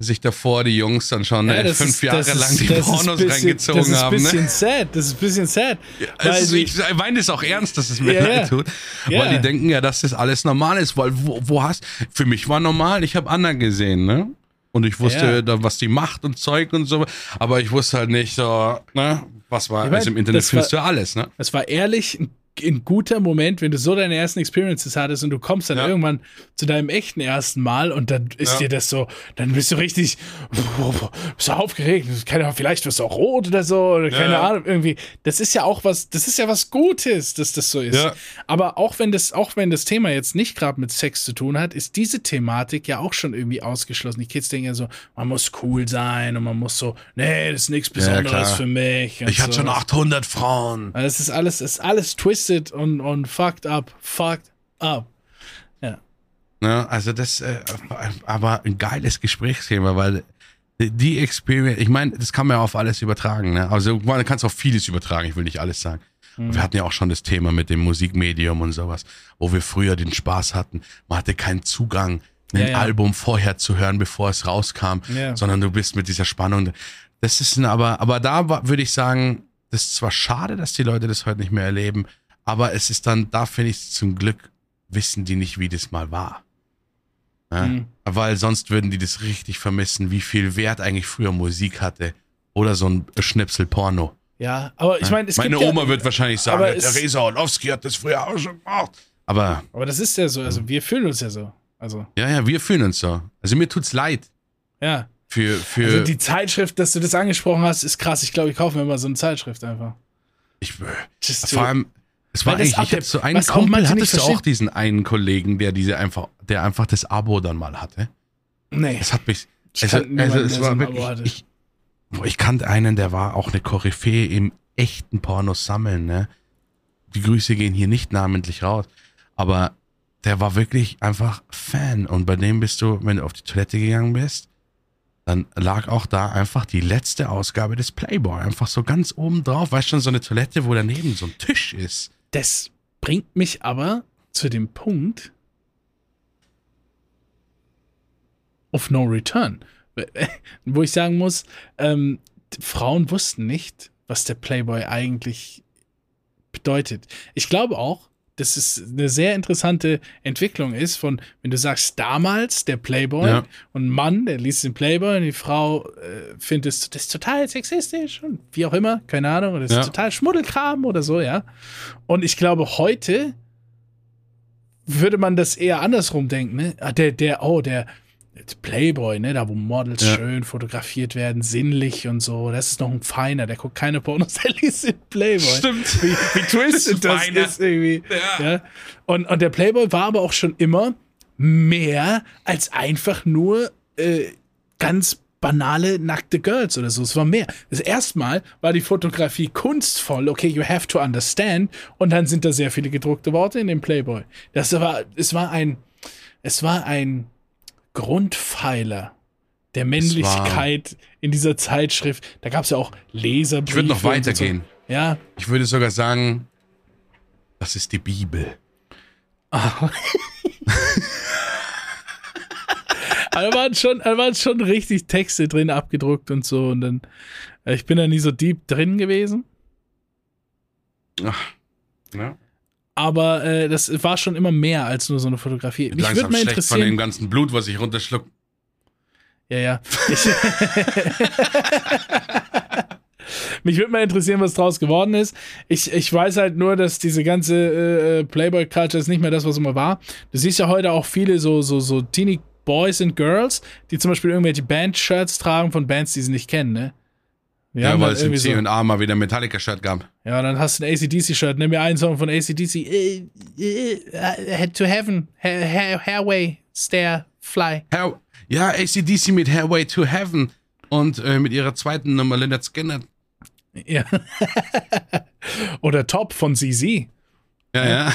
sich davor die Jungs dann schon Ja, fünf ist- Jahre das ist- lang die Pornos bisschen- reingezogen Das ist ein haben. bisschen Ne? sad. Das ist ein bisschen sad. Es weil ist, die- ich meine das auch ernst, dass es mir Ja, ja. leid tut. Ja. Weil die denken ja, dass das alles normal ist. Weil wo, wo hast. Für mich war normal, ich habe Anna gesehen, ne? Und ich wusste, Ja. da, was die macht und Zeug und so. Aber ich wusste halt nicht so, ne? Was war. Ich mein, also im Internet findest war- du alles, ne? Es war ehrlich ein, ein guter Moment, wenn du so deine ersten Experiences hattest und du kommst dann Ja. irgendwann zu deinem echten ersten Mal und dann ist Ja. dir das so, dann bist du richtig, bist du aufgeregt, keine Ahnung, vielleicht wirst du auch rot oder so, oder keine Ja. Ahnung, irgendwie. Das ist ja auch was, das ist ja was Gutes, dass das so ist. Aber auch wenn das, auch wenn das Thema jetzt nicht gerade mit Sex zu tun hat, ist diese Thematik ja auch schon irgendwie ausgeschlossen. Die Kids denken ja so, man muss cool sein und man muss so, nee, das ist nichts Besonderes für mich. Ich hatte schon sowas. 800 Frauen. Also Es ist alles, es ist alles twisted und, und fucked up. Fucked up. Ne? Also das, äh, aber ein geiles Gesprächsthema, weil die- Experience, ich meine, das kann man ja auf alles übertragen. Ne? Also man kann es auf vieles übertragen, ich will nicht alles sagen. Wir hatten ja auch schon das Thema mit dem Musikmedium und sowas, wo wir früher den Spaß hatten. Man hatte keinen Zugang, ein Ja, ja. Album vorher zu hören, bevor es rauskam, Ja. sondern du bist mit dieser Spannung. Das ist ein, aber, aber da würde ich sagen, das ist zwar schade, dass die Leute das heute nicht mehr erleben, aber es ist dann, da finde ich zum Glück, wissen die nicht, wie das mal war. Ja? Mhm. Weil sonst würden die das richtig vermissen, wie viel Wert eigentlich früher Musik hatte. Oder so ein Schnipsel Porno. Ja, aber ich meine, es Meine gibt Oma ja, wird wahrscheinlich sagen, es- Reza Orlowski hat das früher auch schon gemacht. Aber Aber das ist ja so, also wir fühlen uns ja so. Also, ja, ja, wir fühlen uns so. Also mir tut's leid ja. für, für Also die Zeitschrift, dass du das angesprochen hast, ist krass. Ich glaube, ich kaufe mir mal so eine Zeitschrift einfach. ich, to- vor allem, es war eigentlich, ich ab- hatte so einen Kumpel, hattest du auch diesen einen Kollegen, der diese einfach, der einfach das Abo dann mal hatte. Nee. Es hat mich, Ich also, kannte also niemanden, es war wirklich, ich, ich kannte einen, der war auch eine Koryphäe im echten Pornos sammeln, ne? Die Grüße gehen hier nicht namentlich raus, aber der war wirklich einfach Fan und bei dem bist du, wenn du auf die Toilette gegangen bist, dann lag auch da einfach die letzte Ausgabe des Playboy, einfach so ganz oben drauf, weißt schon, so eine Toilette, wo daneben so ein Tisch ist. Das bringt mich aber zu dem Punkt of no return. wo ich sagen muss, ähm, Frauen wussten nicht, was der Playboy eigentlich bedeutet. Ich glaube auch, dass es eine sehr interessante Entwicklung ist von, wenn du sagst, damals der Playboy ja. und ein Mann, der liest den Playboy und die Frau äh, findet es, das ist total sexistisch und wie auch immer, keine Ahnung, das ist ja. total Schmuddelkram oder so, ja. Und ich glaube, heute würde man das eher andersrum denken, ne? Ah, der, der, oh, der, Playboy, ne, da wo Models ja. schön fotografiert werden, sinnlich und so. Das ist noch ein Feiner, der guckt keine Pornos, der liest den Playboy. Stimmt. Wie, wie twisted das Feiner. ist irgendwie. Ja. ja. Und, und der Playboy war aber auch schon immer mehr als einfach nur äh, ganz banale nackte Girls oder so. Es war mehr. Das erste Mal war die Fotografie kunstvoll. Okay, you have to understand. Und dann sind da sehr viele gedruckte Worte in dem Playboy. Das war, es war ein, es war ein Grundpfeiler der Männlichkeit in dieser Zeitschrift. Da gab es ja auch Leserbriefe. Ich würde noch weitergehen. So. Ja. Ich würde sogar sagen, das ist die Bibel. Ah. da waren, schon, da waren schon richtig Texte drin abgedruckt und so. Und dann, äh, ich bin da nie so deep drin gewesen. Ach, ja. Aber äh, das war schon immer mehr als nur so eine Fotografie. Mich würde mal interessieren. von dem ganzen Blut, was ich runterschluck. Ja, ja. Ich, Mich würde mal interessieren, was draus geworden ist. Ich, ich weiß halt nur, dass diese ganze äh, äh Playboy-Culture ist nicht mehr das, was immer war. Du siehst ja heute auch viele so, so, so Teenie Boys and Girls, die zum Beispiel irgendwelche Band-Shirts tragen von Bands, die sie nicht kennen, ne? Wir ja, weil es im C&A so, mal wieder Metallica-Shirt gab. Ja, dann hast du ein ACDC-Shirt. Nimm mir einen Song von ACDC. Äh, äh, head to Heaven. Hairway, Stair, Fly. Hair, ja, ACDC mit Hairway to Heaven. Und äh, mit ihrer zweiten Nummer Leonard Skinner. Ja. Oder Top von ZZ. Ja, ja.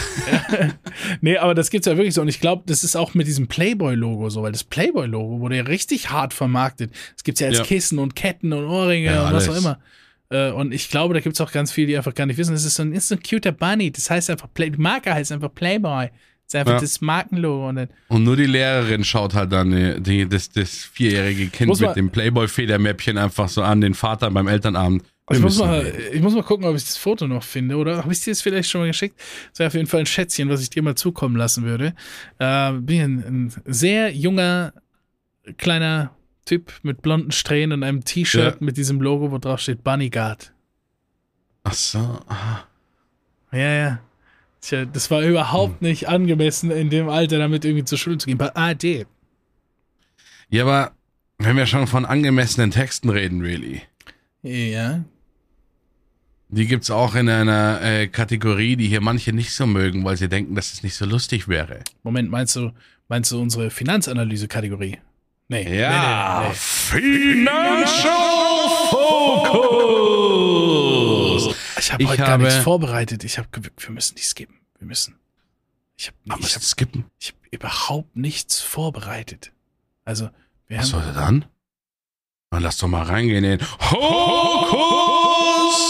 nee, aber das gibt's ja wirklich so. Und ich glaube, das ist auch mit diesem Playboy-Logo so, weil das Playboy-Logo wurde ja richtig hart vermarktet. Es gibt ja als ja. Kissen und Ketten und Ohrringe ja, und was auch immer. Äh, und ich glaube, da gibt es auch ganz viele, die einfach gar nicht wissen. Das ist so ein, ein cuter Bunny. Das heißt einfach, Play, die Marke heißt einfach Playboy. Das ist einfach ja. das Markenlogo. Und, und, nur die Lehrerin schaut halt dann die, die, das, das vierjährige Kind mit dem Playboy-Federmäppchen einfach so an den Vater beim Elternabend. Ich muss, mal, ich muss mal gucken, ob ich das Foto noch finde, oder habe ich dir das vielleicht schon mal geschickt? Das wäre auf jeden Fall ein Schätzchen, was ich dir mal zukommen lassen würde. Äh, bin ein, ein sehr junger, kleiner Typ mit blonden Strähnen und einem T-Shirt ja. mit diesem Logo, wo drauf steht Bunny Guard. Ach so. Aha. Ja, ja. Tja, das war überhaupt hm. nicht angemessen, in dem Alter damit irgendwie zur Schule zu gehen. Bei AD. Ja, aber wenn wir schon von angemessenen Texten reden, really. Ja. Die gibt es auch in einer äh, Kategorie, die hier manche nicht so mögen, weil sie denken, dass es nicht so lustig wäre. Moment, meinst du, meinst du unsere Finanzanalyse-Kategorie? Nee. Ja. Nee, nee, nee. Financial Focus. Ich habe heute habe, gar nichts vorbereitet. Ich habe, wir müssen die skippen. Wir müssen. Ich habe ich hab, skippen. Ich habe überhaupt nichts vorbereitet. Also, wir Was haben. Was soll dann? Dann lass doch mal reingehen in Hokus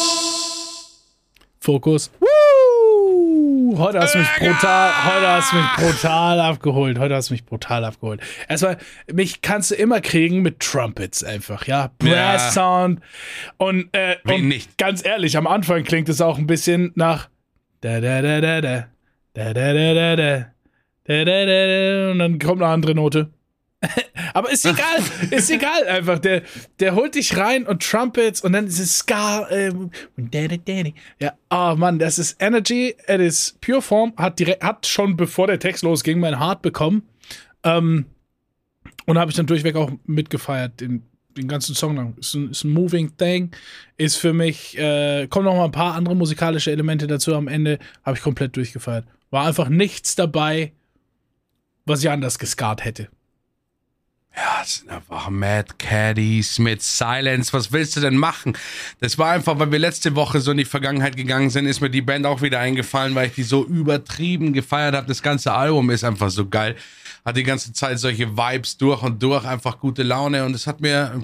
Fokus. Woo! Heute hast du mich brutal, heute hast du mich brutal abgeholt. Heute hast du mich brutal abgeholt. Erstmal, mich kannst du immer kriegen mit Trumpets einfach, ja. Brass ja. Sound. Und, äh, und nicht. ganz ehrlich, am Anfang klingt es auch ein bisschen nach da da da da da da da da da da da da da und dann kommt eine andere Note. Aber ist egal, ist egal einfach. Der, der holt dich rein und Trumpets und dann ist es Ska. Ähm, ja, oh Mann, das ist Energy, it is Pure Form, hat, direkt, hat schon bevor der Text losging mein Heart bekommen. Ähm, und habe ich dann durchweg auch mitgefeiert, den, den ganzen Song lang. Ist ein, ist ein moving thing. Ist für mich, äh, kommen noch mal ein paar andere musikalische Elemente dazu am Ende. Habe ich komplett durchgefeiert. War einfach nichts dabei, was ich anders geskat hätte. Ja, es sind einfach Mad Caddies mit Silence. Was willst du denn machen? Das war einfach, weil wir letzte Woche so in die Vergangenheit gegangen sind, ist mir die Band auch wieder eingefallen, weil ich die so übertrieben gefeiert habe. Das ganze Album ist einfach so geil. Hat die ganze Zeit solche Vibes durch und durch, einfach gute Laune und es hat mir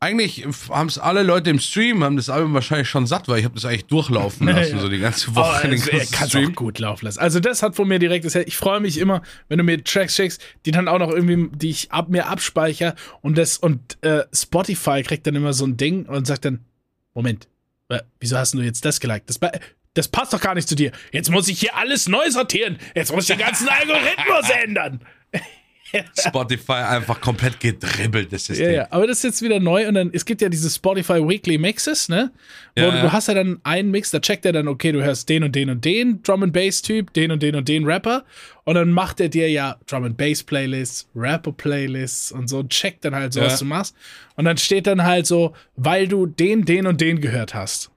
eigentlich haben es alle Leute im Stream, haben das Album wahrscheinlich schon satt, weil ich habe das eigentlich durchlaufen lassen, ja. so die ganze Woche. Oh, den kannst Stream. auch gut laufen lassen. Also das hat von mir direkt, ich freue mich immer, wenn du mir Tracks schickst, die dann auch noch irgendwie, die ich ab mir abspeichere und das und äh, Spotify kriegt dann immer so ein Ding und sagt dann, Moment, wieso hast du jetzt das geliked? Das, das passt doch gar nicht zu dir. Jetzt muss ich hier alles neu sortieren. Jetzt muss ich den ganzen Algorithmus ändern. Spotify einfach komplett gedribbelt, das System. Ja, ja, aber das ist jetzt wieder neu und dann, es gibt ja diese Spotify Weekly Mixes, ne? Wo ja, du, du, hast ja dann einen Mix, da checkt er dann, okay, du hörst den und den und den Drum and Bass Typ, den und den und den Rapper und dann macht er dir ja Drum and Bass Playlists, Rapper Playlists und so, checkt dann halt so, ja. was du machst und dann steht dann halt so, weil du den, den und den gehört hast.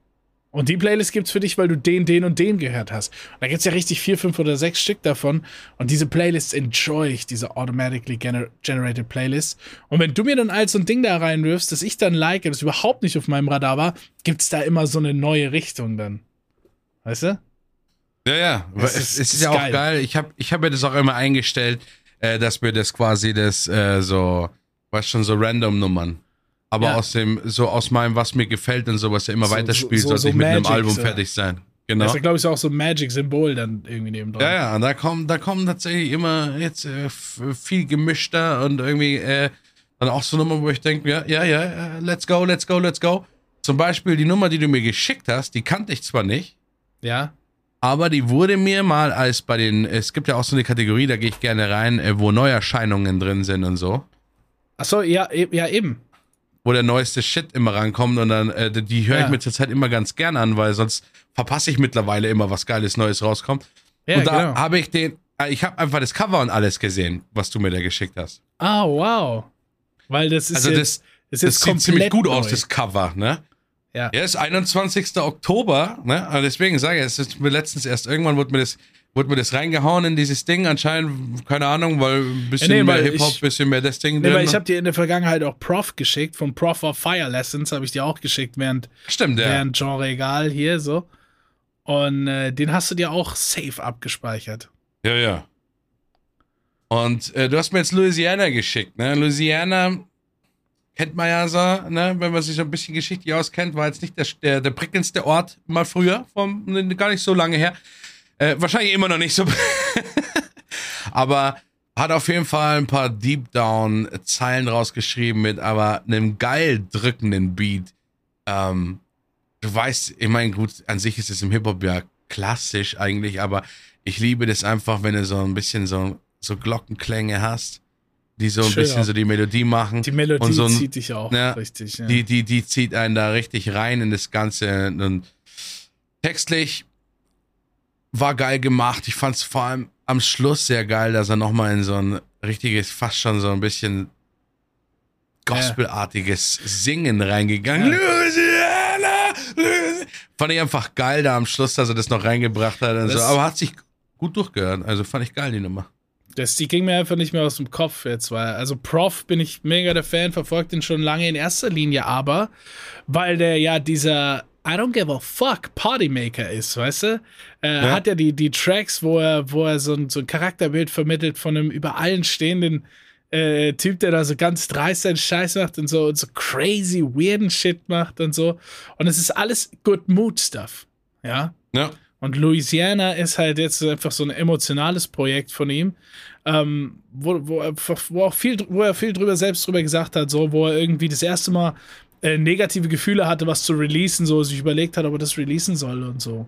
Und die Playlist gibt's für dich, weil du den, den und den gehört hast. Und da gibt's ja richtig vier, fünf oder sechs Stück davon. Und diese Playlists enjoy ich, diese automatically gener generated Playlists. Und wenn du mir dann als so ein Ding da reinwirfst, das ich dann like, das überhaupt nicht auf meinem Radar war, gibt's da immer so eine neue Richtung dann. Weißt du? Ja, ja. Es ist, es ist ja geil. auch geil. Ich habe ich hab mir das auch immer eingestellt, äh, dass mir das quasi das äh, so, weißt schon, so random Nummern aber ja. aus dem, so aus meinem, was mir gefällt und sowas ja immer so, weiterspielt, so, so, sollte ich mit Magic, einem Album fertig sein. Genau. Das ist, glaube ich, auch so ein Magic-Symbol dann irgendwie neben dran. Ja, ja, da kommen, da kommen tatsächlich immer jetzt äh, viel gemischter und irgendwie äh, dann auch so Nummern, wo ich denke, ja, ja, ja, äh, let's go, let's go, let's go. Zum Beispiel die Nummer, die du mir geschickt hast, die kannte ich zwar nicht. Ja. Aber die wurde mir mal als bei den, es gibt ja auch so eine Kategorie, da gehe ich gerne rein, äh, wo Neuerscheinungen drin sind und so. Achso, ja, e, ja, eben wo der neueste Shit immer rankommt und dann, äh, die höre ich ja. mir zurzeit immer ganz gern an, weil sonst verpasse ich mittlerweile immer, was Geiles Neues rauskommt. Ja, und da genau. habe ich den, äh, ich habe einfach das Cover und alles gesehen, was du mir da geschickt hast. Ah, wow. Weil das ist also jetzt, das, das, das sieht ziemlich gut neu. aus, das Cover, ne? Ja. Ja, ist 21. Oktober, ne? Aber deswegen sage ich, es ist mir letztens erst irgendwann wurde mir das wurde mir das reingehauen in dieses Ding anscheinend, keine Ahnung, weil ein bisschen ja, nee, mehr Hip-Hop, bisschen mehr das Ding. Nee, drin. weil ich habe dir in der Vergangenheit auch Prof geschickt, von Prof of Fire Lessons habe ich dir auch geschickt, während, Stimmt, ja. während Genre egal hier so. Und äh, den hast du dir auch safe abgespeichert. Ja, ja. Und äh, du hast mir jetzt Louisiana geschickt, ne? Louisiana kennt man ja so, ne? Wenn man sich so ein bisschen geschichtlich auskennt, war jetzt nicht der, der, der prickelndste Ort mal früher, vom, gar nicht so lange her. Äh, wahrscheinlich immer noch nicht so. aber hat auf jeden Fall ein paar Deep Down Zeilen rausgeschrieben mit aber einem geil drückenden Beat. Ähm, du weißt, ich meine, gut, an sich ist es im Hip-Hop ja klassisch eigentlich, aber ich liebe das einfach, wenn du so ein bisschen so, so Glockenklänge hast, die so ein Schön bisschen auch. so die Melodie machen. Die Melodie und so ein, zieht dich auch ne, richtig. Ja. Die, die, die zieht einen da richtig rein in das Ganze. Und textlich war geil gemacht. Ich fand es vor allem am Schluss sehr geil, dass er nochmal in so ein richtiges, fast schon so ein bisschen Gospelartiges Singen reingegangen. Ja. Louisiana, Louisiana. Fand ich einfach geil da am Schluss, dass er das noch reingebracht hat. Und so. Aber hat sich gut durchgehört. Also fand ich geil, die Nummer. Das, die ging mir einfach nicht mehr aus dem Kopf jetzt, weil, also Prof bin ich mega der Fan, verfolgt ihn schon lange in erster Linie, aber weil der ja dieser I don't give a fuck Partymaker ist, weißt du? Er ja. hat ja die, die Tracks, wo er, wo er so ein, so ein Charakterbild vermittelt von einem über allen stehenden äh, Typ, der da so ganz dreist seinen Scheiß macht und so, und so crazy, weirden Shit macht und so. Und es ist alles Good Mood Stuff. Ja. Ja. Und Louisiana ist halt jetzt einfach so ein emotionales Projekt von ihm, ähm, wo, wo, er, wo, auch viel, wo er viel drüber selbst drüber gesagt hat, so, wo er irgendwie das erste Mal äh, negative Gefühle hatte, was zu releasen, so sich überlegt hat, ob er das releasen soll und so.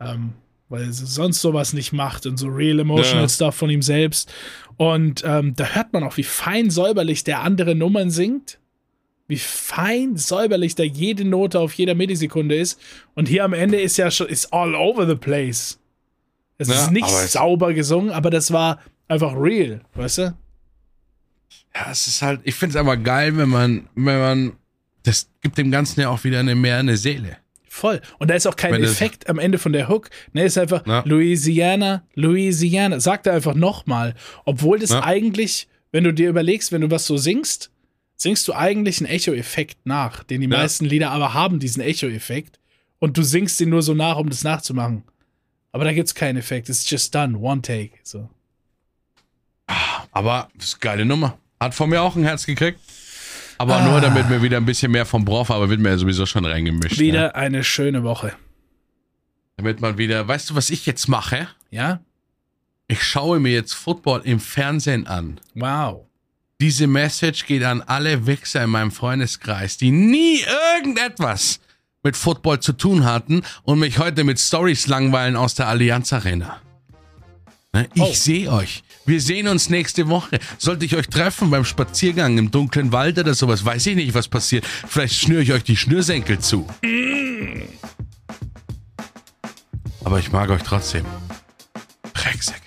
Ähm, weil er sonst sowas nicht macht und so real emotional ja. Stuff von ihm selbst. Und ähm, da hört man auch, wie fein säuberlich der andere Nummern singt. Wie fein säuberlich da jede Note auf jeder Millisekunde ist. Und hier am Ende ist ja schon, ist all over the place. Es ja, ist nicht sauber gesungen, aber das war einfach real, weißt du? Ja, es ist halt, ich finde es aber geil, wenn man, wenn man das gibt dem Ganzen ja auch wieder eine mehr eine Seele. Voll. Und da ist auch kein Wenn Effekt am Ende von der Hook. Ne, ist einfach na. Louisiana, Louisiana. Sagt er einfach nochmal. Obwohl das na. eigentlich, wenn du dir überlegst, wenn du was so singst, singst du eigentlich einen Echo-Effekt nach, den die ja. meisten Lieder aber haben, diesen Echo-Effekt. Und du singst den nur so nach, um das nachzumachen. Aber da gibt es keinen Effekt. It's just done. One take. So. Aber das ist eine geile Nummer. Hat von mir auch ein Herz gekriegt. Aber Ah. nur damit wir wieder ein bisschen mehr vom Broff, aber wird mir ja sowieso schon reingemischt. Wieder Ne? eine schöne Woche. Damit man wieder, weißt du, was ich jetzt mache? Ja? Ich schaue mir jetzt Football im Fernsehen an. Wow. Diese Message geht an alle Wichser in meinem Freundeskreis, die nie irgendetwas mit Football zu tun hatten und mich heute mit Stories langweilen aus der Allianz Arena. Ne, Ich Oh. sehe euch. Wir sehen uns nächste Woche. Sollte ich euch treffen beim Spaziergang im dunklen Wald oder sowas, weiß ich nicht, was passiert. Vielleicht schnür ich euch die Schnürsenkel zu. Mm. Aber ich mag euch trotzdem. Drecksäcke.